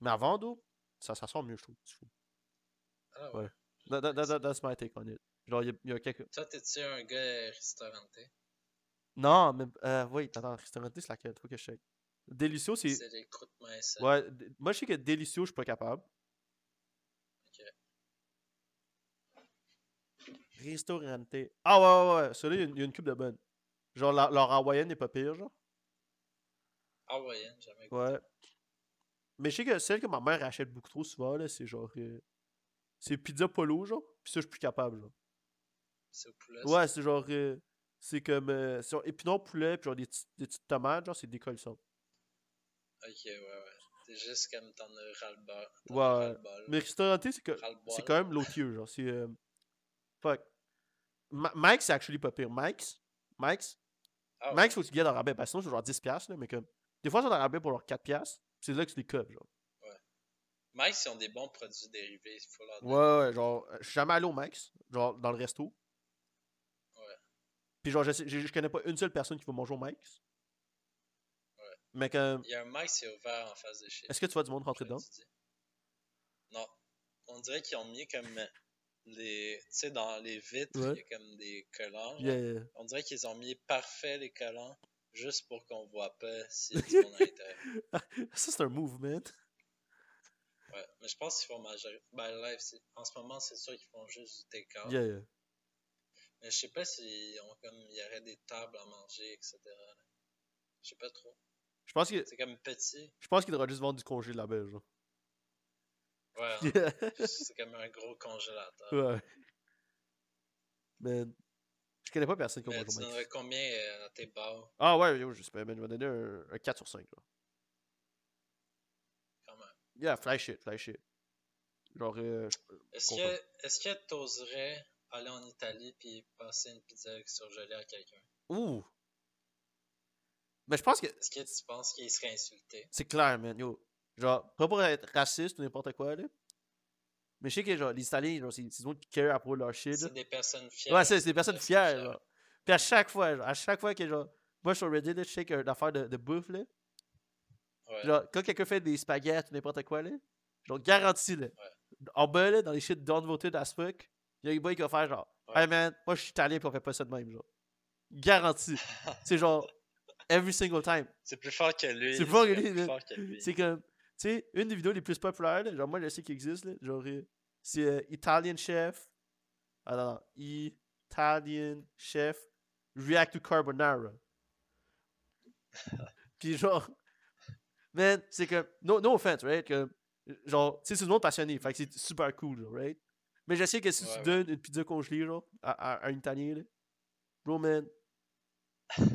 B: Mais avant, d'eau, ça, ça sent mieux, je trouve. c'est fou.
A: Ah
B: Ouais.
A: ouais.
B: That, that, that, that- that's my take on it. Genre, il y y a quelques.
A: Toi, t'es-tu un gars restauranté?
B: Non, mais. Euh, oui, attends, restaurant, c'est laquelle? Faut que je check. Delicio, c'est.
A: C'est des croûtes minces.
B: Ouais, moi je sais que Delicio, je suis pas capable.
A: Ok.
B: Restaurante. Ah ouais, ouais, ouais. Celui-là, il y a une- il y, a une coupe de bonne. Genre, la- leur hawaïenne n'est pas pire, genre.
A: Hawaïenne, jamais goûté.
B: Ouais. Mais je sais que celle que ma mère achète beaucoup trop souvent, là, c'est genre. euh, c'est pizza polo, genre. Puis ça, je suis plus capable, genre.
A: C'est au poulet.
B: Ouais, c'est genre. euh, c'est comme. Euh, c'est genre épinard poulet, puis genre des, des petites tomates, genre, c'est décollissant.
A: Ok, ouais, ouais. C'est juste comme t'en as ras-le-bol.
B: Ouais. Mais restauranté, c'est que.
A: Ras-le-bol.
B: C'est quand même low tier, genre. C'est. euh, fuck. Ma- Mike, c'est actually pas pire. Mike's. Mike's.
A: Ouais.
B: Mike's, faut que tu gagnes en rabais. Parce que sinon, c'est genre 10$, piastres, là, mais comme. Des fois, c'est en rabais pour leur 4$. piastres, C'est là que tu les copes, genre.
A: Mike, ils ont des bons produits dérivés. Il faut leur.
B: Ouais, ouais, genre. euh, Je suis jamais allé au Mike's, genre dans le resto. Puis genre, je, je, je connais pas une seule personne qui va manger au Mike's.
A: Ouais.
B: Mais comme.
A: Il y a un Mike qui est ouvert en face de chez
B: Est-ce que tu vois du monde rentrer dedans?
A: Non. On dirait qu'ils ont mis comme les. Tu sais, dans les vitres,
B: Ouais.
A: il y a comme des collants.
B: Yeah, yeah.
A: On dirait qu'ils ont mis parfait les collants juste pour qu'on voit pas a du monde à l'intérieur.
B: Ça, c'est un move, man.
A: Ouais. Mais je pense qu'ils font majorité. Ben, live, c'est- en ce moment, c'est sûr qu'ils font juste du take-out.
B: Yeah, yeah.
A: Mais je sais pas s'ils ont comme. Il y aurait des tables à manger, etc. Je sais pas trop.
B: Je pense que.
A: C'est comme petit.
B: Je pense qu'il devrait juste vendre du congé de la belle, genre.
A: Ouais.
B: Yeah.
A: c'est comme un gros congélateur.
B: ouais. Mais. Je connais pas personne qui
A: Mais
B: manger
A: tu donnerais combien euh, à tes bars,
B: Ah ouais, yo, je sais pas, man. Je vais donner un, un 4 sur 5, là.
A: quand même?
B: Yeah, fly shit, fly shit. Genre, euh,
A: Est-ce que est-ce que t'oserais aller en Italie puis passer une pizza surgelée à quelqu'un?
B: Ouh! Mais je pense que
A: Est-ce que tu penses qu'il serait insulté?
B: c'est clair, man. Yo. Genre, pas pour être raciste ou n'importe quoi, là. Mais je sais que, genre, les Italiens, genre, c'est du monde qui care à propos de leur shit, là.
A: C'est des personnes fières.
B: Ouais, c'est des personnes
A: Personnes
B: fières, genre. Puis à chaque fois, genre, à chaque fois que, genre, moi, sur Reddit, là, je sais qu'une affaire de, de bouffe, là.
A: Ouais.
B: Genre, quand quelqu'un fait des spaghettis ou n'importe quoi, là, genre, garanti, là. En bas, là, dans les shit downvoted as fuck, il y a un boy qui va faire genre,
A: Ouais.
B: hey man, moi je suis italien pis on fait pas ça de même, genre. Garanti. c'est genre, every single time.
A: C'est plus fort que lui.
B: C'est plus fort que lui,
A: que.
B: C'est comme, tu sais, une des vidéos les plus populaires, là, genre, moi je sais qu'il existe, là, genre, euh, c'est euh, Italian Chef. Non, Italian Chef React to Carbonara. Puis genre, man, c'est comme, no, no offense, right? Comme, genre, tu sais, c'est du monde passionné, fait que c'est super cool, genre, right? Mais je sais que si
A: Ouais,
B: tu
A: ouais.
B: donnes une pizza congelée, genre, à, à- à un Italien, là, bro, man,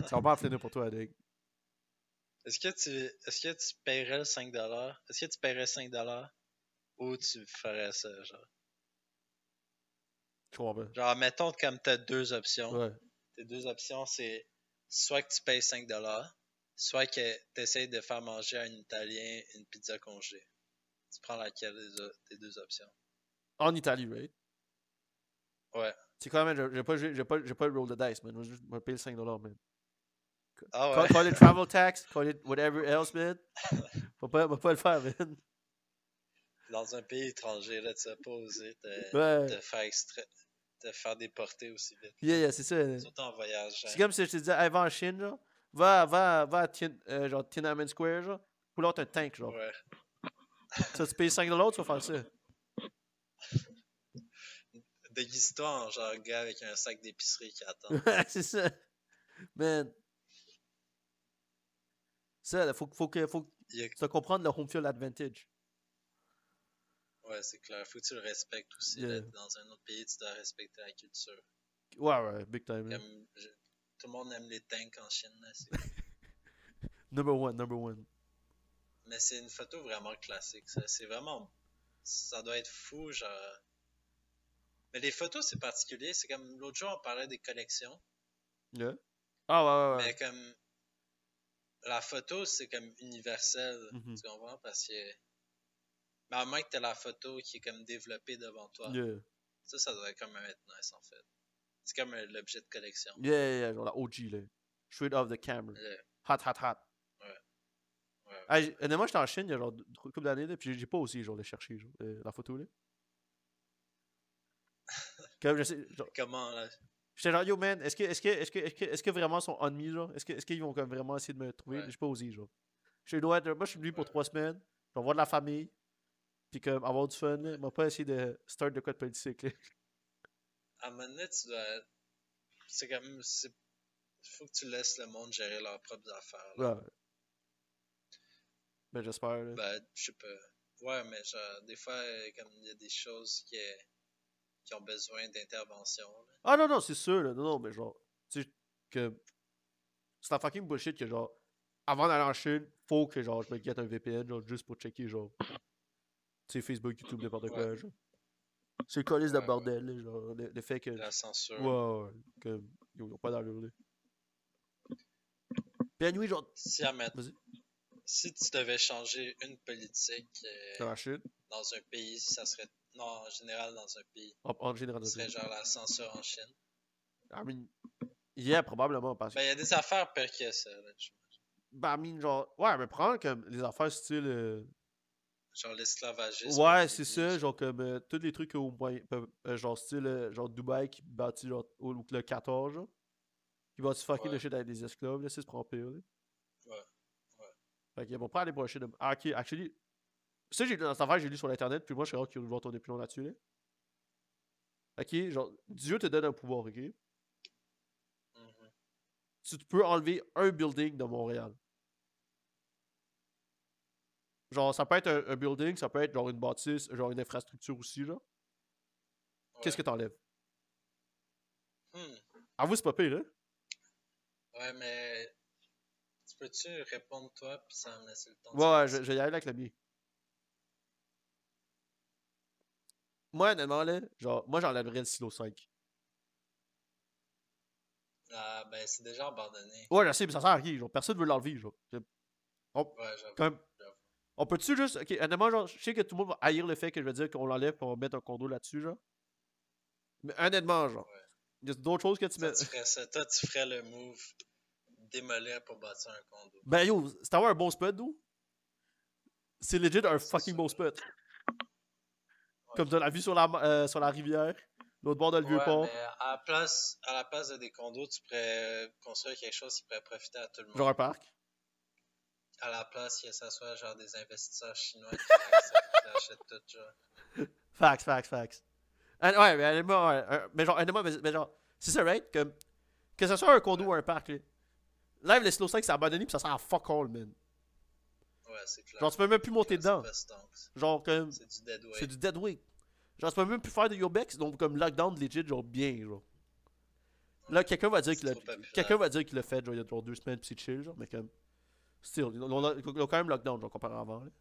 B: ça va pas finir pour toi, Dig.
A: Est-ce que tu est-ce que tu paierais le 5$? Est-ce que tu paierais 5$ ou tu ferais ça, genre?
B: Je comprends pas.
A: Genre, mettons comme t'as deux options.
B: Ouais.
A: Tes deux options, c'est soit que tu payes 5$, soit que tu essayes de faire manger à un Italien une pizza congelée. Tu prends laquelle des deux options?
B: En Italie, right?
A: Ouais.
B: C'est quand même, j'ai- pas, j'ai pas, j'ai pas le roll the dice, man. Je vais payer le 5$, man.
A: Ah ouais?
B: call it travel tax, call it whatever else, man. Faut pas, faut pas le faire, man.
A: Dans un pays étranger, là, tu vas pas oser te,
B: Ouais.
A: te faire extra... te faire déporter aussi vite.
B: Yeah, yeah, c'est ça.
A: Surtout en voyage.
B: C'est
A: hein.
B: comme si je te disais, hey, va en Chine, genre. Va, va, va à Tien, euh, genre, Tiananmen Square, genre. Pull out un tank, genre.
A: Ouais.
B: Ça, tu payes 5 dollars, tu vas faire ça.
A: Déguise-toi en genre gars avec un sac d'épicerie qui attend.
B: c'est ça. Man. Ça, là, faut, faut que, faut que
A: Il a-
B: tu comprendre le home field advantage.
A: Ouais, c'est clair. Faut que tu le respectes aussi.
B: Yeah.
A: Dans un autre pays, tu dois respecter la culture.
B: Ouais, ouais, big time. là.
A: Comme je- Tout le monde aime les tanks en Chine. là,
B: Number one, number one.
A: Mais c'est une photo vraiment classique. ça. C'est vraiment. Ça doit être fou, genre. Mais les photos, c'est particulier. C'est comme l'autre jour, on parlait des collections.
B: Yeah. Ah, ouais, ouais, ouais.
A: Mais comme. La photo, c'est comme universel.
B: Mhm.
A: Tu comprends? Parce que. Mais à moins que tu la photo qui est comme développée devant toi.
B: Yeah.
A: Ça, ça doit quand même être nice en fait. C'est comme un- l'objet de collection.
B: Yeah, yeah, yeah, genre la OG, là. Straight off the camera. Hot, hot, hot.
A: ouais.
B: Hey, j'ai- honnêtement, j'étais en Chine il y a genre une couple d'années, là, puis j'ai- pas aussi, genre, le chercher, genre, euh, la photo, là. Comme je sais, genre,
A: Comment là?
B: j'étais genre, yo, man, est-ce que, est-ce que, est-ce que, est-ce que, vraiment ils sont on me, genre? Est-ce que, est-ce qu'ils vont comme vraiment essayer de me trouver?
A: Ouais.
B: J'ai pas osé, genre. Je dois être, moi, je suis venu pour trois semaines, je vais voir de la famille, puis comme avoir du fun, là. m'a pas essayé de start de quoi de politique, là.
A: À un moment donné, tu dois. C'est comme. c'est- Faut que tu laisses le monde gérer leurs propres affaires. là.
B: Ouais. Ben, j'espère, là.
A: Ben, je sais pas. Ouais, mais genre, des fois, comme il y a des choses qui, qui ont besoin d'intervention. là.
B: Ah non, non, c'est sûr, là. Non, non, mais genre, tu sais, que. C'est un fucking bullshit que, genre, avant d'aller en Chine, faut que, genre, je me guette un VPN, genre, juste pour checker, genre. Tu sais, Facebook, YouTube, n'importe quoi,
A: Ouais.
B: genre. C'est le colis de
A: Ouais, ouais.
B: bordel, là, genre, le, le fait que.
A: La censure.
B: Ouais, ouais, ouais, que. Ils ont pas d'allure, là. Puis, anyway, genre,
A: Si, à mettre-
B: Vas-y.
A: Si tu devais changer une politique euh,
B: dans
A: un pays, ça serait. Non, en général, dans un pays,
B: en, en général,
A: ce serait genre la censure en Chine.
B: I mean, yeah, probablement, parce que.
A: Ben, il y a des affaires pires que ça. Là,
B: Ben, I mean, genre, ouais, mais prendre comme les affaires style. euh,
A: Genre l'esclavagisme.
B: Ouais, c'est ça, genre comme euh, tous les trucs au moyen, genre style genre Dubaï qui bâtit genre au, le 14 genre. Qui bâtit fucking
A: Ouais.
B: le shit avec des esclaves là, ça se prend pire là. Fait qu'ils vont pas aller shit de. Ah ok, actually. Ça j'ai dans cette affaire, j'ai lu sur l'internet, puis moi je serais hâte qu'ils vont tourner plus long là-dessus là. Ok, genre Dieu te donne un pouvoir, ok?
A: Mhm.
B: Tu peux enlever un building de Montréal. Genre, ça peut être un, un building, ça peut être genre une bâtisse, genre une infrastructure aussi, genre. Qu'est-ce que t'enlèves?
A: Hmm.
B: Ah, vous, c'est pas pire, hein?
A: Ouais, mais. Tu peux-tu répondre toi, puis ça me laisser le temps
B: Ouais, ouais, je, je vais y aller avec le mien. Moi, honnêtement, là, genre, moi, j'enlèverais le silo 5.
A: Ah, ben, c'est déjà abandonné.
B: Ouais, je sais, mais ça sert à rien, genre, personne veut l'enlever, genre. Je-
A: Ouais, j'avoue.
B: On peut-tu juste, ok, honnêtement, genre, je sais que tout le monde va haïr le fait que je vais dire qu'on l'enlève et on va mettre un condo là-dessus, genre. Mais honnêtement, genre,
A: Ouais.
B: il y a d'autres choses que tu mets.
A: tu ferais ça. Toi, tu ferais le move démolir pour bâtir un condo.
B: Ben yo, c'est avoir un bon spot, d'où? C'est legit un fucking bon spot.
A: Ouais.
B: Comme de la vue sur la, euh, sur la rivière, l'autre bord de le vieux
A: Ouais,
B: port.
A: mais à la, place, à la place de des condos, tu pourrais construire quelque chose qui pourrait profiter à tout le monde.
B: Genre un parc?
A: À la place, que ça soit genre des investisseurs chinois qui, achètent tout, genre.
B: Facts, facts, facts. Ouais, mais ouais, mais genre, mais, mais genre, c'est ça, right? Comme, que ce soit un condo ou un parc, là. Live, le slow 5, c'est abandonné pis ça sert à fuck all, man.
A: Ouais, c'est clair.
B: Genre, tu peux même plus monter dedans. Genre, comme,
A: C'est du dead weight.
B: c'est du dead weight. Genre, tu peux même plus faire de Yobex, donc comme lockdown legit, genre, bien, genre. Là, quelqu'un va dire qu'il a,
A: trop populaire.
B: quelqu'un va dire qu'il l'a fait, genre, il y a genre deux semaines c'est chill, genre, mais comme, still, ils ont, quand même lockdown, genre, comparé à avant, là.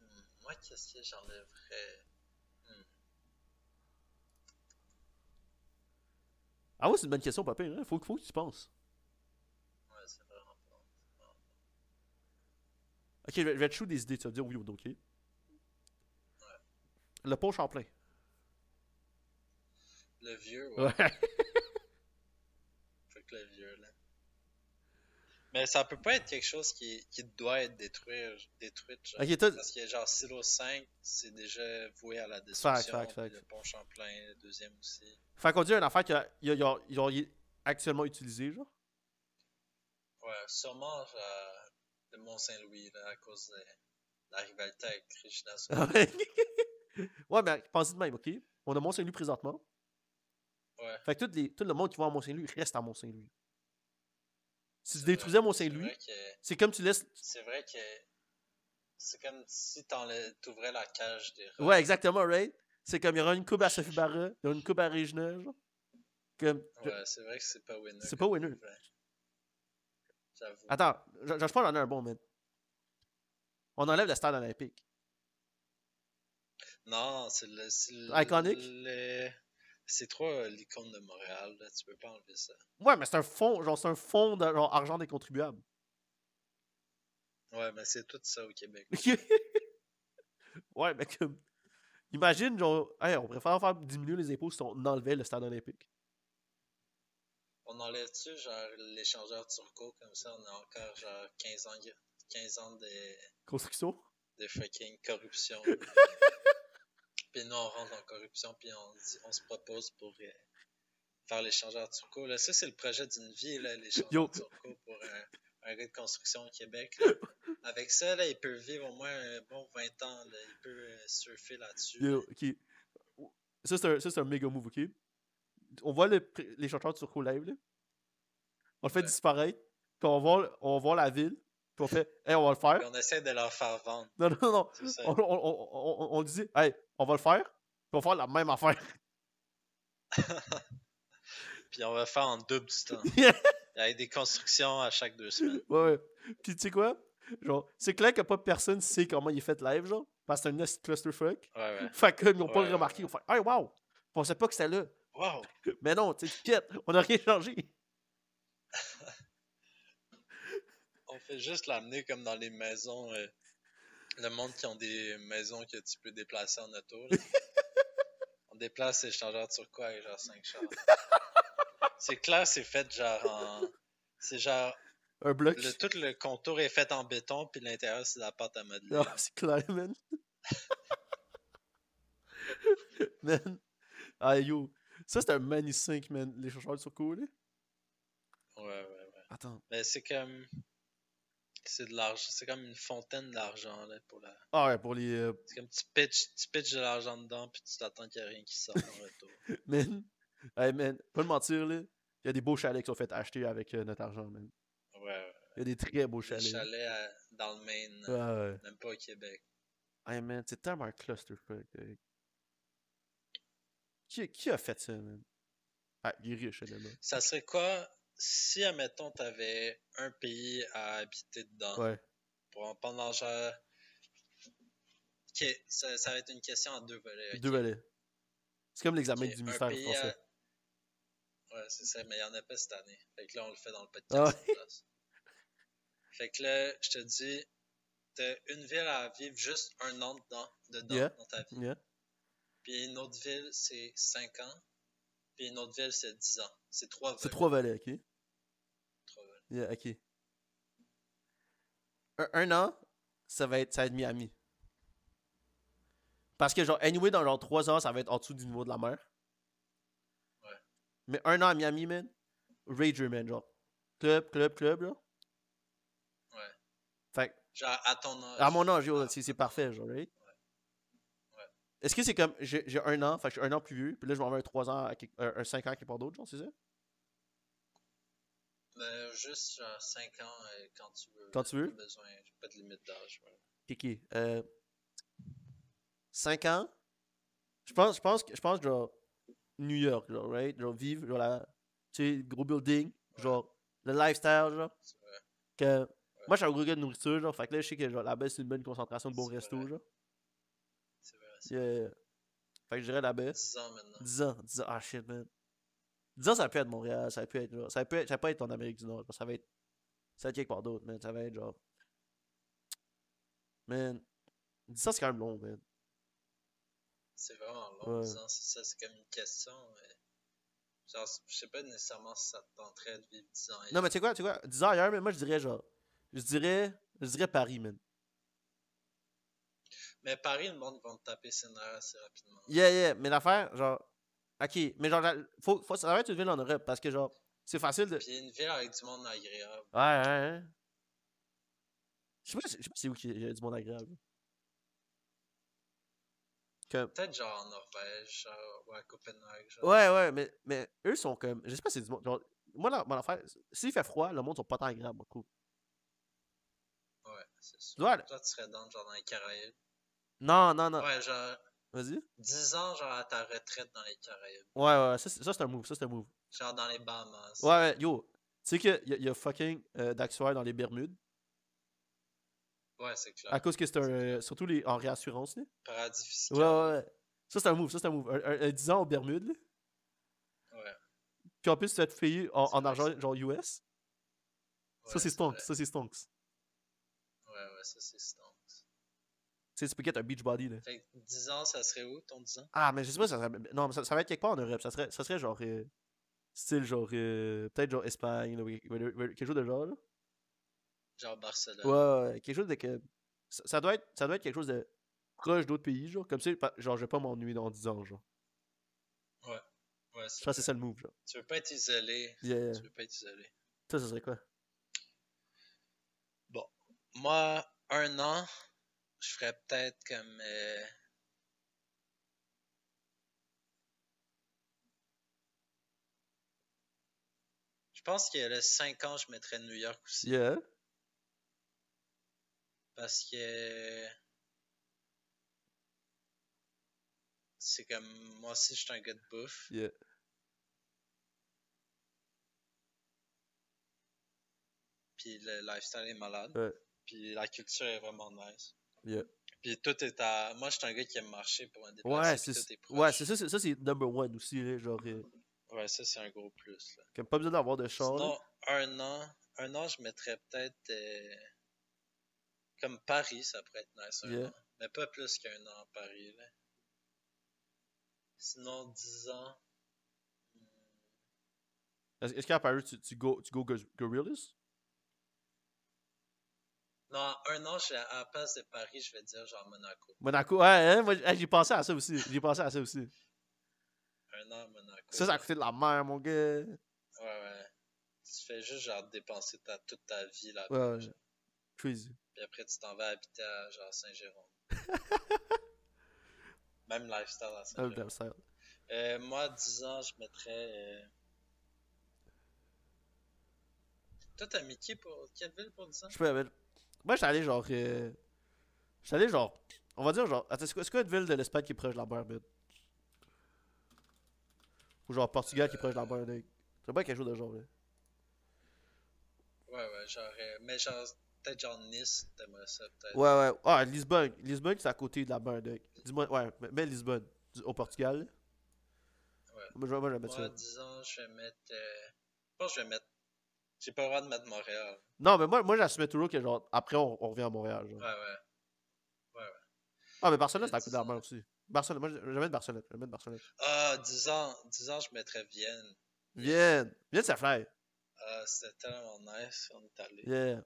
A: Hmm, Moi, qu'est-ce que j'enlèverais?
B: Ah ouais, c'est une bonne question, pire, hein? Faut, faut que tu penses.
A: Ouais, c'est vraiment pas.
B: Ok, je vais, je vais te shoot des idées, tu vas me dire oui ou non, ok? Le pont Champlain.
A: Le vieux, ouais.
B: Ouais.
A: Faut que le vieux, là. Mais ça peut pas être quelque chose qui, qui doit être détruit. détruit genre. Parce que genre Silo 5, c'est déjà voué à la destruction.
B: fact.
A: Le pont Champlain, le deuxième aussi.
B: Fait qu'on dit une affaire qui a, il y a- il y a- il y a- il est actuellement utilisé, genre?
A: Ouais, sûrement genre, le Mont-Saint-Louis, là, à cause de la rivalité avec Regina
B: ouais. ouais, mais pensez de même, ok? On a Mont-Saint-Louis présentement.
A: Ouais.
B: Fait que tout, les, tout le monde qui va à Mont-Saint-Louis reste à Mont-Saint-Louis. Si tu détruisais Mont-Saint-Louis,
A: vrai que,
B: c'est comme tu laisses.
A: c'est vrai que c'est comme si t'ouvrais la cage des rats.
B: Ouais, exactement, right? C'est comme il y aura une coupe à Sophie Barra, il y aura une coupe à Regina, genre. Comme.
A: Ouais, c'est vrai que c'est pas winner.
B: C'est pas winner.
A: J'avoue.
B: Attends, je, je pense qu'on en a un bon, man. On enlève le stade olympique.
A: Non, c'est le. le-
B: Iconic?
A: le- C'est trop euh, l'icône de Montréal, là. Tu peux pas enlever ça.
B: Ouais, mais c'est un fond, genre, c'est un fond de genre, argent des contribuables.
A: Ouais, mais c'est tout ça au Québec.
B: ouais, mais comme. Imagine, genre, hey, on préfère faire diminuer les impôts si on enlevait le stade olympique.
A: On enlève-tu, genre, l'échangeur turco, comme ça, on a encore, genre, 15 ans, 15 ans de,
B: Construction?
A: de fucking corruption. puis nous, on rentre en corruption, puis on, dit- on se propose pour euh, faire l'échangeur turco. Là, ça, c'est le projet d'une vie, là, l'échangeur turco pour un, un gars de construction au Québec. là. Avec ça, là, il peut vivre au moins un bon 20 ans. Là. Il peut euh, surfer là-dessus.
B: Yo. Ça, c'est un, ça, c'est un méga move, ok? On voit le les chanteurs de Turco live, là. On le fait
A: Ouais.
B: disparaître. Puis on voit, on voit la ville. Puis on fait, hey, on va le faire.
A: Puis on essaie de leur faire vendre.
B: Non, non, non. On, on, on, on dit, hey, on va le faire. Puis on va faire la même affaire.
A: Puis on va faire en double du temps. Avec des constructions à chaque deux semaines.
B: Ouais, ouais. Puis tu sais quoi? Genre, c'est clair que pas personne sait comment il est fait live, genre. Parce que c'est un nest clusterfuck.
A: Ouais, ouais.
B: Fait que ils ont pas
A: Ouais,
B: le remarqué, ils ont fait, hey, wow! Je pensais pas que c'était là.
A: Wow!
B: Mais non, tu sais, on a rien changé.
A: On fait juste l'amener comme dans les maisons. euh, le monde qui ont des maisons que tu peux déplacer en auto. là. On déplace les changeurs turquois avec genre 5 chars. C'est clair, c'est fait genre en. C'est genre.
B: Un bloc.
A: Le, tout le contour est fait en béton, puis l'intérieur, c'est de la pâte à modeler.
B: Ah, c'est clair, man. man. Ah, yo. Ça, c'est un magnifique, man. Les sur cool, là.
A: Ouais, ouais, ouais.
B: Attends.
A: Mais c'est comme. C'est de l'argent. C'est comme une fontaine d'argent, là, pour la.
B: Ah, ouais, pour les. euh,
A: C'est comme tu pitches, tu pitches de l'argent dedans, puis tu t'attends qu'il n'y a rien qui sorte en retour.
B: man. Hey, man. Pas de mentir, là. Il y a des beaux chalets qui sont faits acheter avec euh, notre argent, man.
A: Ouais, ouais.
B: Il y a des très beaux
A: Le
B: chalets.
A: chalet à- dans le Maine,
B: Ah, ouais.
A: même pas au Québec.
B: Hey, man, c'est tellement un clusterfuck. Qui, qui a fait ça, man? Ah, il est riche, là.
A: Ça serait quoi si, admettons, t'avais un pays à habiter dedans
B: Ouais.
A: pour, pendant genre. Ok, ça, ça va être une question en deux volets.
B: Deux volets. C'est comme l'examen du
A: pays
B: français.
A: à- Ouais, c'est ça, mais il n'y en a pas cette année. Fait que là, on le fait dans le podcast.
B: Ah.
A: Fait que là, je te dis, t'as une ville à vivre juste un an dedans, dedans
B: Yeah.
A: dans ta vie.
B: Yeah.
A: Puis une autre ville, c'est 5 ans. Puis une autre ville, c'est 10 ans. C'est trois volets.
B: C'est trois volets, ok?
A: Trois volets.
B: Yeah, ok. Un, un an, ça va être, ça va être Miami. Parce que, genre, anyway, dans genre trois ans, ça va être en dessous du niveau de la mer.
A: Ouais.
B: Mais un an à Miami, man, Rager, man, genre. Club, club, club, là.
A: Ouais.
B: Fait que,
A: Genre, à ton âge.
B: à mon âge,
A: Ah,
B: c'est c'est parfait, genre, right? Est-ce que c'est comme, j'ai un an, fait que je suis un an plus vieux, puis là, je m'en vais un 3 ans, un, un 5 ans quelque part d'autre, genre, c'est ça?
A: Mais juste genre 5 ans euh, quand tu veux.
B: Quand tu veux?
A: Pas besoin, pas de limite d'âge.
B: ok. Euh, 5 ans? Je pense, je pense, que- je pense, genre, New York, genre, right? Genre, vivre, genre, la, tu sais, gros building,
A: Ouais.
B: genre, le lifestyle, genre.
A: Vrai.
B: Que, Moi, je suis un gros gars de nourriture, genre, fait que là, je sais que, genre, là-bas, c'est une bonne concentration de bons restos, genre. Yeah. Fait que je dirais là-bas.
A: 10 ans maintenant.
B: 10 ans, 10 ans, ah shit, man. 10 ans, ça peut être Montréal, ça peut être, genre, ça peut être, ça peut être en Amérique du Nord, ça va être, ça va être quelque part d'autre, man, ça va être, genre, man, 10 ans, c'est quand même long, man.
A: C'est vraiment long.
B: Ouais.
A: 10 ans, c'est ça. C'est comme une question. euh, Genre, je sais pas nécessairement si ça te tenterait de vivre 10 ans.
B: Non, mais tu sais quoi, tu sais quoi, 10 ans ailleurs, mais moi je dirais genre. Je dirais. Je dirais Paris, man.
A: Mais Paris, le monde va te taper ses nerfs assez rapidement.
B: Yeah, yeah, mais l'affaire, genre. Ok, mais genre, faut, faut, ça va être une ville en Europe parce que genre, c'est facile de.
A: Puis une ville avec du monde agréable.
B: Ouais, ouais, ouais. Je sais pas, je sais pas c'est où qu'il y a du monde agréable. Comme...
A: Peut-être genre en Norvège, genre, ou à Copenhague. Genre.
B: Ouais, ouais, mais, mais eux sont comme. Je sais pas si c'est du monde. Genre, moi, la- mon affaire, s'il fait froid, le monde sont pas tant agréables, cool.
A: Ouais, c'est sûr. Toi, tu serais dans, genre dans les Caraïbes.
B: Non, non, non.
A: Ouais, genre,
B: Vas-y.
A: 10 ans, genre à ta retraite dans les Caraïbes.
B: Ouais, ouais, ouais, ça, c'est un move, ça, c'est un move.
A: Genre dans les Bahamas.
B: Ouais, ouais, yo. Tu sais qu'il y, a- y a fucking euh, dans les Bermudes?
A: Ouais, c'est clair.
B: À cause que c'est un. euh, surtout les, en réassurance, là?
A: Paradis fiscal.
B: Ouais, ouais, ouais. Ça, c'est un move, ça, c'est un move. Un, un- un 10 ans aux Bermudes, là.
A: Ouais.
B: Puis en plus, tu vas te payer en, argent, genre US.
A: Ouais,
B: ça, c'est stonks. Ça, c'est stonks.
A: Ouais, ouais, ça, c'est stonks.
B: Tu sais, tu peux get un beach body, là.
A: Fait que 10 ans, ça serait où, ton 10 ans?
B: Ah, mais je sais pas, ça serait. Non, mais ça, ça va être quelque part en Europe. Ça serait, ça serait genre. euh, style genre. euh, Peut-être genre Espagne, là, quelque chose de genre, là.
A: Genre Barcelone.
B: Ouais, ouais, ouais, quelque chose de que. Ça, ça doit être, ça doit être quelque chose de proche d'autres pays, genre. Comme ça, genre, je vais pas m'ennuyer dans 10 ans, genre.
A: Ouais,
B: Je
A: c'est
B: pense que c'est ça le move, genre.
A: Tu veux pas être isolé.
B: Yeah.
A: Tu veux pas être isolé.
B: Toi, ça serait quoi?
A: Bon. Moi, un an, je ferais peut-être comme. euh, Je pense que le 5 ans, je mettrais New York aussi.
B: Yeah.
A: Parce que. C'est comme. Moi aussi, je suis un gars de bouffe.
B: Yeah.
A: Puis le lifestyle est malade.
B: Ouais.
A: Puis la culture est vraiment nice.
B: Yeah.
A: Puis tout est à. Moi, je suis un gars qui aime marcher pour un déplacer.
B: Ouais, c'est ouais, ça, c'est- ça, c'est number one aussi, là. Genre, euh,
A: Ouais, ça, c'est un gros plus. Là.
B: pas besoin d'avoir de char.
A: Sinon, un an, un an, je mettrais peut-être. euh, Comme Paris, ça pourrait être nice. Un
B: Yeah.
A: an. Mais pas plus qu'un an à Paris. Là. Sinon, 10 ans. hmm,
B: Est-ce qu'à Paris, tu, tu go, tu go gorillas?
A: Non, un an, je- à la place de Paris, je vais dire genre Monaco.
B: Monaco, ouais, hein, moi, j'ai pensé à ça aussi. J'ai pensé à ça aussi.
A: Un an à Monaco.
B: Ça, ça a coûté de la mer, mon gars.
A: Ouais, ouais. Tu fais juste genre dépenser ta, toute ta vie là-bas.
B: Ouais, ouais. Crazy.
A: Puis après, tu t'en vas habiter à genre Saint-Jérôme. Même lifestyle à Saint-Jérôme. Euh, moi, 10 ans, je mettrais. euh, Toi, t'as mis qui pour quelle ville pour 10 ans?
B: Je peux, mais- Moi, j'étais allé genre. Euh... J'étais allé genre. On va dire genre. Attends, c'est quoi, c'est quoi une ville de l'Espagne qui est proche de la man? Ou genre Portugal qui est proche de la là. C'est pas quelque chose de genre, là.
A: Ouais, ouais, genre. euh, Mais genre, peut-être genre Nice, t'aimerais ça, peut-être.
B: Ouais, ouais. Ah, Lisbonne. Lisbonne, c'est à côté de la là. Dis-moi, ouais, mais- Lisbonne. Au Portugal, là.
A: Ouais.
B: Moi, je vais mettre
A: Moi,
B: ça.
A: 10 ans, je vais mettre. euh, Je pense que je vais mettre. J'ai pas le droit de mettre Montréal.
B: Non, mais moi, moi j'assumais toujours que genre. Après, on, on revient à Montréal, genre.
A: Ouais, ouais.
B: Ah, mais Barcelone, c'est côté de la mer aussi. Barcelone, moi, je je vais mettre Barcelone. Je vais mettre Barcelone.
A: Ah, 10 ans, 10 ans, je mettrais Vienne.
B: Vienne. Vienne, ça fly.
A: Ah, c'était tellement nice, on est allé.
B: Yeah.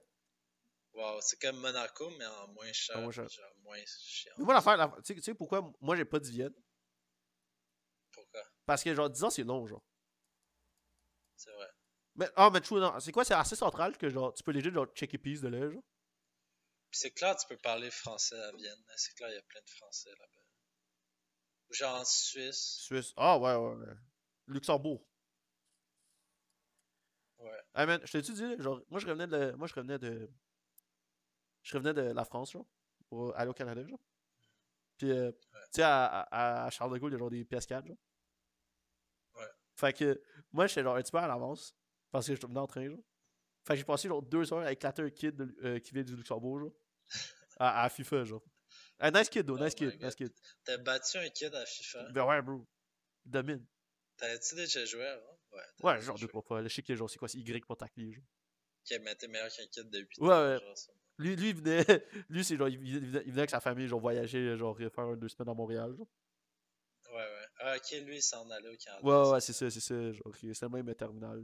A: Wow, c'est comme Monaco, mais en moins cher.
B: En moins cher.
A: Genre moins chiant.
B: Mais moi, l'affaire, la- tu sais- tu sais pourquoi moi, j'ai pas dit Vienne?
A: Pourquoi?
B: Parce que genre 10 ans, c'est long, genre.
A: C'est vrai.
B: Mais, ah, mais true, non. C'est quoi? C'est assez central que genre, tu peux léger genre checker piece de là, genre?
A: C'est clair, tu peux parler français à Vienne. C'est clair, il y a plein de français là-bas. Ou genre en Suisse.
B: Suisse. Ah, ouais, ouais, ouais. Luxembourg.
A: Ouais.
B: Ah, man, je t'ai-tu dit, genre, moi, je revenais de. Moi, je revenais de. Je revenais de la France, genre. Pour aller au Canada, genre. Puis, euh, tu sais, à, à, à Charles de Gaulle, il y a genre des PS4, genre.
A: Ouais.
B: Fait que, moi, j'étais genre un petit peu à l'avance. Parce que je venais en train, genre. Fait que j'ai passé genre deux heures à éclater un kid de- euh, qui vient du Luxembourg, genre. À, à FIFA, genre. Ah, nice kid, though,
A: Oh
B: nice kid, nice kid.
A: T'as battu un kid à FIFA?
B: Ben ouais, bro. Il domine.
A: T'avais-tu déjà joué avant? Ouais.
B: Ouais, genre deux, fois. sais que genre, c'est quoi, c'est Y pour tacler, genre.
A: Ok, mais t'es meilleur qu'un kid de 8
B: Ouais,
A: ans.
B: ouais.
A: genre, ça.
B: Lui, lui, il venait. Lui, c'est genre, il venait, il venait avec sa famille, genre, voyager, genre, faire un, deux semaines à Montréal, genre.
A: Ouais, ouais. Ah, ok, lui, il s'en allait au Canada.
B: Ouais, ouais, c'est ça, c'est ça. Genre, c'est le même terminal.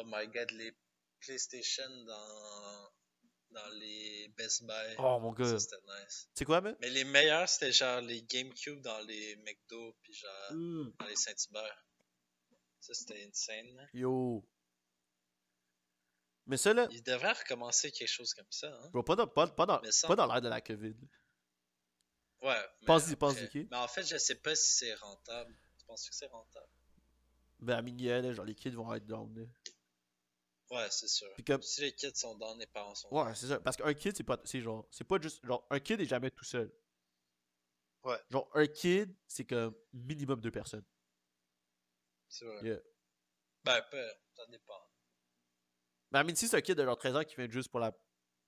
A: Oh my god, les PlayStation dans, dans les Best Buy.
B: Oh mon gars.
A: C'était nice.
B: C'est quoi, man?
A: Mais les meilleurs, c'était genre les GameCube dans les McDo, puis genre
B: Mm.
A: dans les Saint-Hubert. Ça, c'était insane.
B: Yo. Mais ça, là,
A: Il devrait recommencer quelque chose comme ça. Hein?
B: bro, pas dans, pas, pas dans,
A: Mais
B: pas dans l'ère de la COVID.
A: Ouais. mais
B: Pense-y, pense-y?
A: Mais en fait, je sais pas si c'est rentable. Tu penses que c'est rentable?
B: Ben, à là, genre, les kids vont être down, là.
A: Ouais, c'est sûr.
B: Puis comme-
A: Si les kids sont dans, les parents sont
B: Ouais, c'est ça. Parce qu'un kid, c'est pas, c'est genre, c'est pas juste, genre, un kid est jamais tout seul.
A: Ouais.
B: Genre, un kid, c'est comme minimum deux personnes.
A: C'est vrai.
B: Yeah.
A: Ben, peu, ça dépend.
B: Mais I mean, si c'est un kid de genre 13 ans qui vient juste pour la,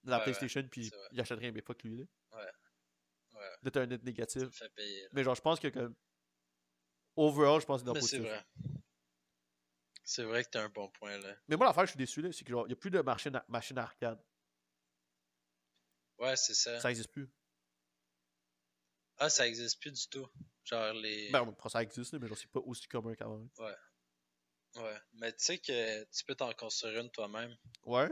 B: la
A: Ouais,
B: PlayStation, puis
A: c'est vrai.
B: il achète rien, mais fuck lui, là.
A: Ouais,
B: Là, t'as un net
A: ça
B: négatif.
A: me fait payer. là.
B: Mais genre, je pense que comme. Overall, je pense que c'est dans
A: Mais c'est vrai. C'est vrai que t'as un bon point là.
B: Mais moi, l'affaire, je suis déçu, là, c'est que genre, il y a plus de machine, à- machine à arcade.
A: Ouais, c'est ça.
B: Ça existe plus.
A: Ah, ça existe plus du tout. Genre les.
B: Ben, on- ça existe, mais genre, c'est pas aussi commun quand même.
A: Ouais. Mais tu sais que tu peux t'en construire une toi-même.
B: Ouais.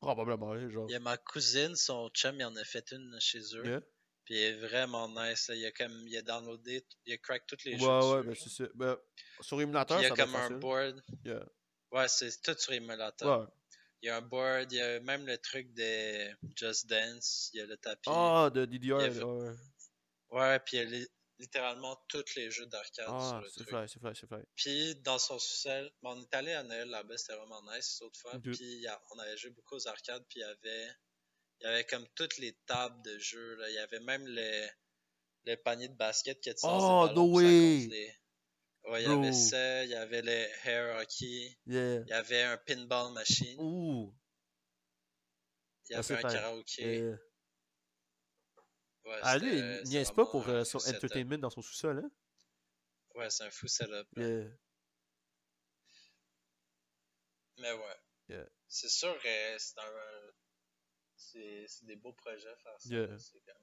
B: Probablement, genre.
A: Il y a ma cousine, son chum, il en a fait une chez eux.
B: Yeah.
A: Puis elle est vraiment nice. là. Il a comme. Il a downloadé. Il a crack tous les
B: Ouais,
A: jeux.
B: ouais,
A: dessus,
B: ben c'est ça. Ben, sur émulateur,
A: il y a comme un board.
B: Yeah.
A: Ouais, c'est tout sur émulateur.
B: Ouais.
A: Il y a un board, il y a même le truc de Just Dance, il y a le tapis.
B: Ah, de DDR,
A: il a-
B: ouais.
A: Ouais, puis il y a li- littéralement tous les jeux d'arcade sur
B: Ah,
A: le
B: c'est
A: truc.
B: fly, c'est fly, c'est fly.
A: Puis dans son sous-sol, bon, on est allé à Noël là-bas, c'était vraiment nice l'autre fois.
B: Ok.
A: Puis il on avait joué beaucoup aux arcades, puis il y avait, il y avait comme toutes les tables de jeux. Là. Il y avait même le, le panier de basket qui est
B: Oh, no way!
A: Ouais, il y avait ça, il y avait le hair hockey,
B: Yeah.
A: il y avait un pinball machine,
B: Ouh.
A: il y
B: Ah,
A: avait un
B: fun.
A: karaoké.
B: Yeah.
A: Ouais,
B: Ah, lui,
A: c'était-
B: il niaise pas pour euh, son
A: setup.
B: entertainment dans son sous-sol, hein?
A: Ouais, c'est un fou setup. là.
B: Yeah.
A: Mais ouais.
B: Yeah.
A: C'est sûr, euh, c'est un. C'est c'est des beaux projets faire ça.
B: Yeah.
A: C'est comme.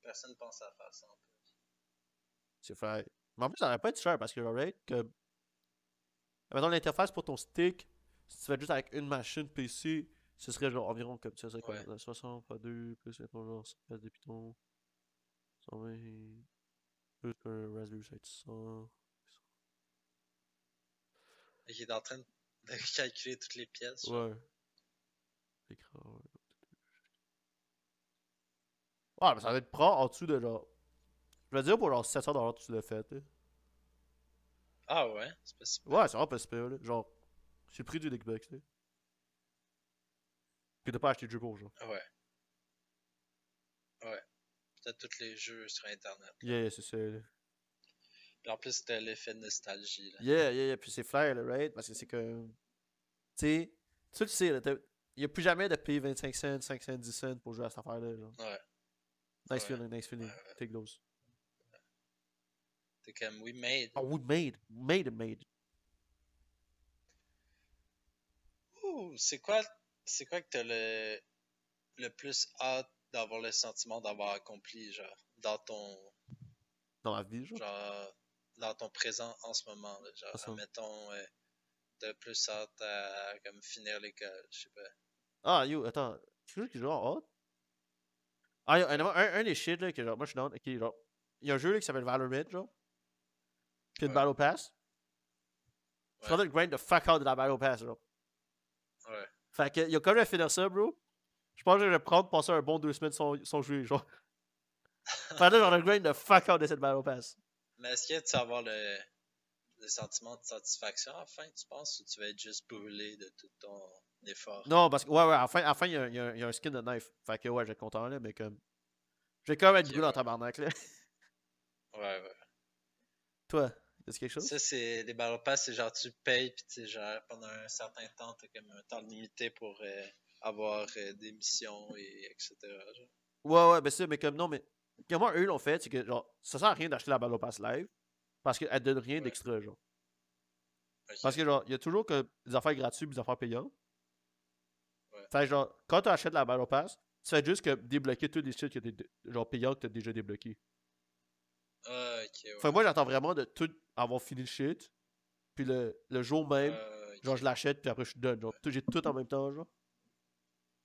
A: Personne pense à faire ça en plus.
B: C'est fly. Mais en plus, ça va pas être cher parce que, right, que. Maintenant, l'interface pour ton stick, si tu fais juste avec une machine PC, ce serait genre environ comme ça. C'est quoi
A: Ouais.
B: 60 fois 2, plus mettons genre 100 pièces de Python. 120. Plus un Raspberry 700.
A: Et il est en train de calculer toutes les pièces.
B: Ouais. L'écran, ouais. Ouais, mais ça va être prend en dessous de genre. Je vais dire pour genre 700$ tu l'as fait. là.
A: Ah ouais, c'est pas si pire.
B: Ouais, c'est vraiment pas super, là. Genre, c'est le prix du Xbox, là. Puis t'as pas acheté de jeu pour, genre.
A: Ouais. Ouais. Peut-être tous les jeux sur internet.
B: Yeah, c'est ça, là.
A: Puis en plus, c'était l'effet de nostalgie. Là.
B: Yeah, yeah, yeah. Puis c'est flair, là, right? Parce que c'est comme. Tu sais, tu le sais, là. t'as- Y a plus jamais de payer 25 cents, 5 cents, 10 cents pour jouer à cette affaire-là, genre.
A: Ouais.
B: Nice feeling, nice feeling. Take those.
A: T'es comme, we made.
B: Oh, we made. Made it made.
A: Ouh, c'est quoi, c'est quoi que t'as le, le plus hâte d'avoir le sentiment d'avoir accompli, genre, dans ton,
B: Dans ma vie, genre?
A: genre, dans ton présent en ce moment, là, genre,
B: Awesome.
A: admettons, euh, t'as plus hâte à, comme, finir l'école, je sais pas.
B: Ah, yo, attends. Quelque chose qui hot? Ah, un, un des shit, là, que genre, moi je suis down. Ok, genre. Il y a un jeu, là, qui s'appelle Valorant, genre. Puis une
A: Ouais.
B: Battle Pass. Je suis en train de grind the fuck out de la Battle Pass, genre.
A: Ouais.
B: Fait que, il y a quand même à finir ça, bro. Je pense que je vais prendre, passer un bon deux semaines sans, sans jouer, genre. fait que là, genre, de grind the fuck out de cette Battle Pass.
A: Mais est-ce que tu vas avoir le, le sentiment de satisfaction à la fin, tu penses, ou tu vas être juste brûlé de tout ton
B: Non, parce que, ouais, ouais, à la fin, à la fin, il y a, il y a- il y a un skin de knife. Fait que, ouais, j'ai content, là, mais comme. Je vais quand même être en
A: ouais.
B: tabarnak, là.
A: Ouais, ouais.
B: Toi, est-ce quelque chose?
A: Ça, c'est des Battle Pass, c'est genre tu payes, puis tu genre pendant un certain temps, t'as comme un temps limité pour euh, avoir euh, des missions et etc. genre.
B: Ouais, ouais, ben ça, mais comme non, mais comment eux l'ont fait, c'est que genre, ça sert à rien d'acheter la Battle Pass live parce qu'elle donne rien
A: Ouais.
B: d'extra, genre. Parce que genre, il y a toujours que des affaires gratuites des affaires payantes. Fait genre, quand tu achètes la Battle Pass, tu fais juste que débloquer tous les shit que t'es, genre payants que t'as déjà débloqués.
A: Ah, Ah, ok, ouais.
B: Fait que moi, j'attends vraiment de tout avoir fini le shit. Puis le, le jour même,
A: Ah,
B: genre, je l'achète, puis après, je done. Genre, j'ai tout en même temps, genre.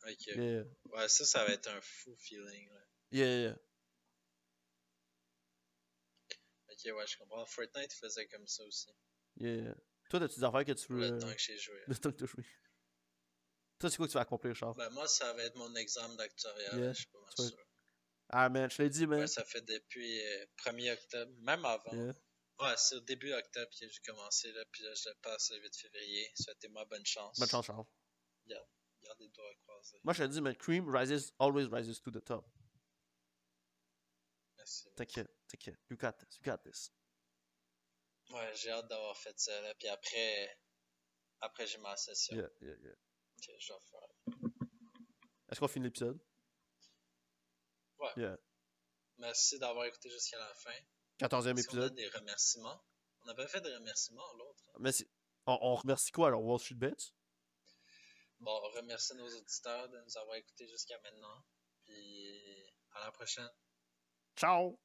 A: ok.
B: Yeah,
A: Ouais, ça, ça va être un fou feeling. Là.
B: yeah, yeah.
A: Ok, ouais, je comprends. Fortnite faisait comme ça aussi.
B: yeah. Toi, t'as-tu des affaires que tu veux.
A: le
B: euh,
A: temps que j'ai joué.
B: Le temps que t'as joué? Toi, c'est quoi que tu vas accomplir, Charles?
A: Ben, moi, ça va être mon examen.
B: Yeah,
A: Je suis pas mal sûr.
B: Ah, man, je l'ai dit, man.
A: Ouais, ça fait depuis euh, 1er octobre, même avant.
B: Yeah.
A: Ouais, c'est au début octobre que j'ai commencé, là, puis là, je le passe le 8 février. Souhaitez-moi bonne chance.
B: Bonne chance, Charles.
A: Gardez les doigts croisés.
B: Moi, je te dis, man, Cream rises, always rises to the top.
A: Merci.
B: T'inquiète, t'inquiète. You got this, you got this.
A: Ouais, j'ai hâte d'avoir fait ça, là. Puis après, après j'ai ma session
B: Yeah, yeah, yeah.
A: Que je vais faire.
B: Est-ce qu'on finit l'épisode?
A: Ouais.
B: Yeah.
A: Merci d'avoir écouté jusqu'à la fin.
B: 14e
A: Si on a
B: épisode.
A: des remerciements? On n'a pas fait de remerciements, l'autre. hein.
B: Mais c'est- on, on remercie quoi alors? Wall Street Bets?
A: Bon, on remercie nos auditeurs de nous avoir écoutés jusqu'à maintenant. Puis à la prochaine.
B: Ciao!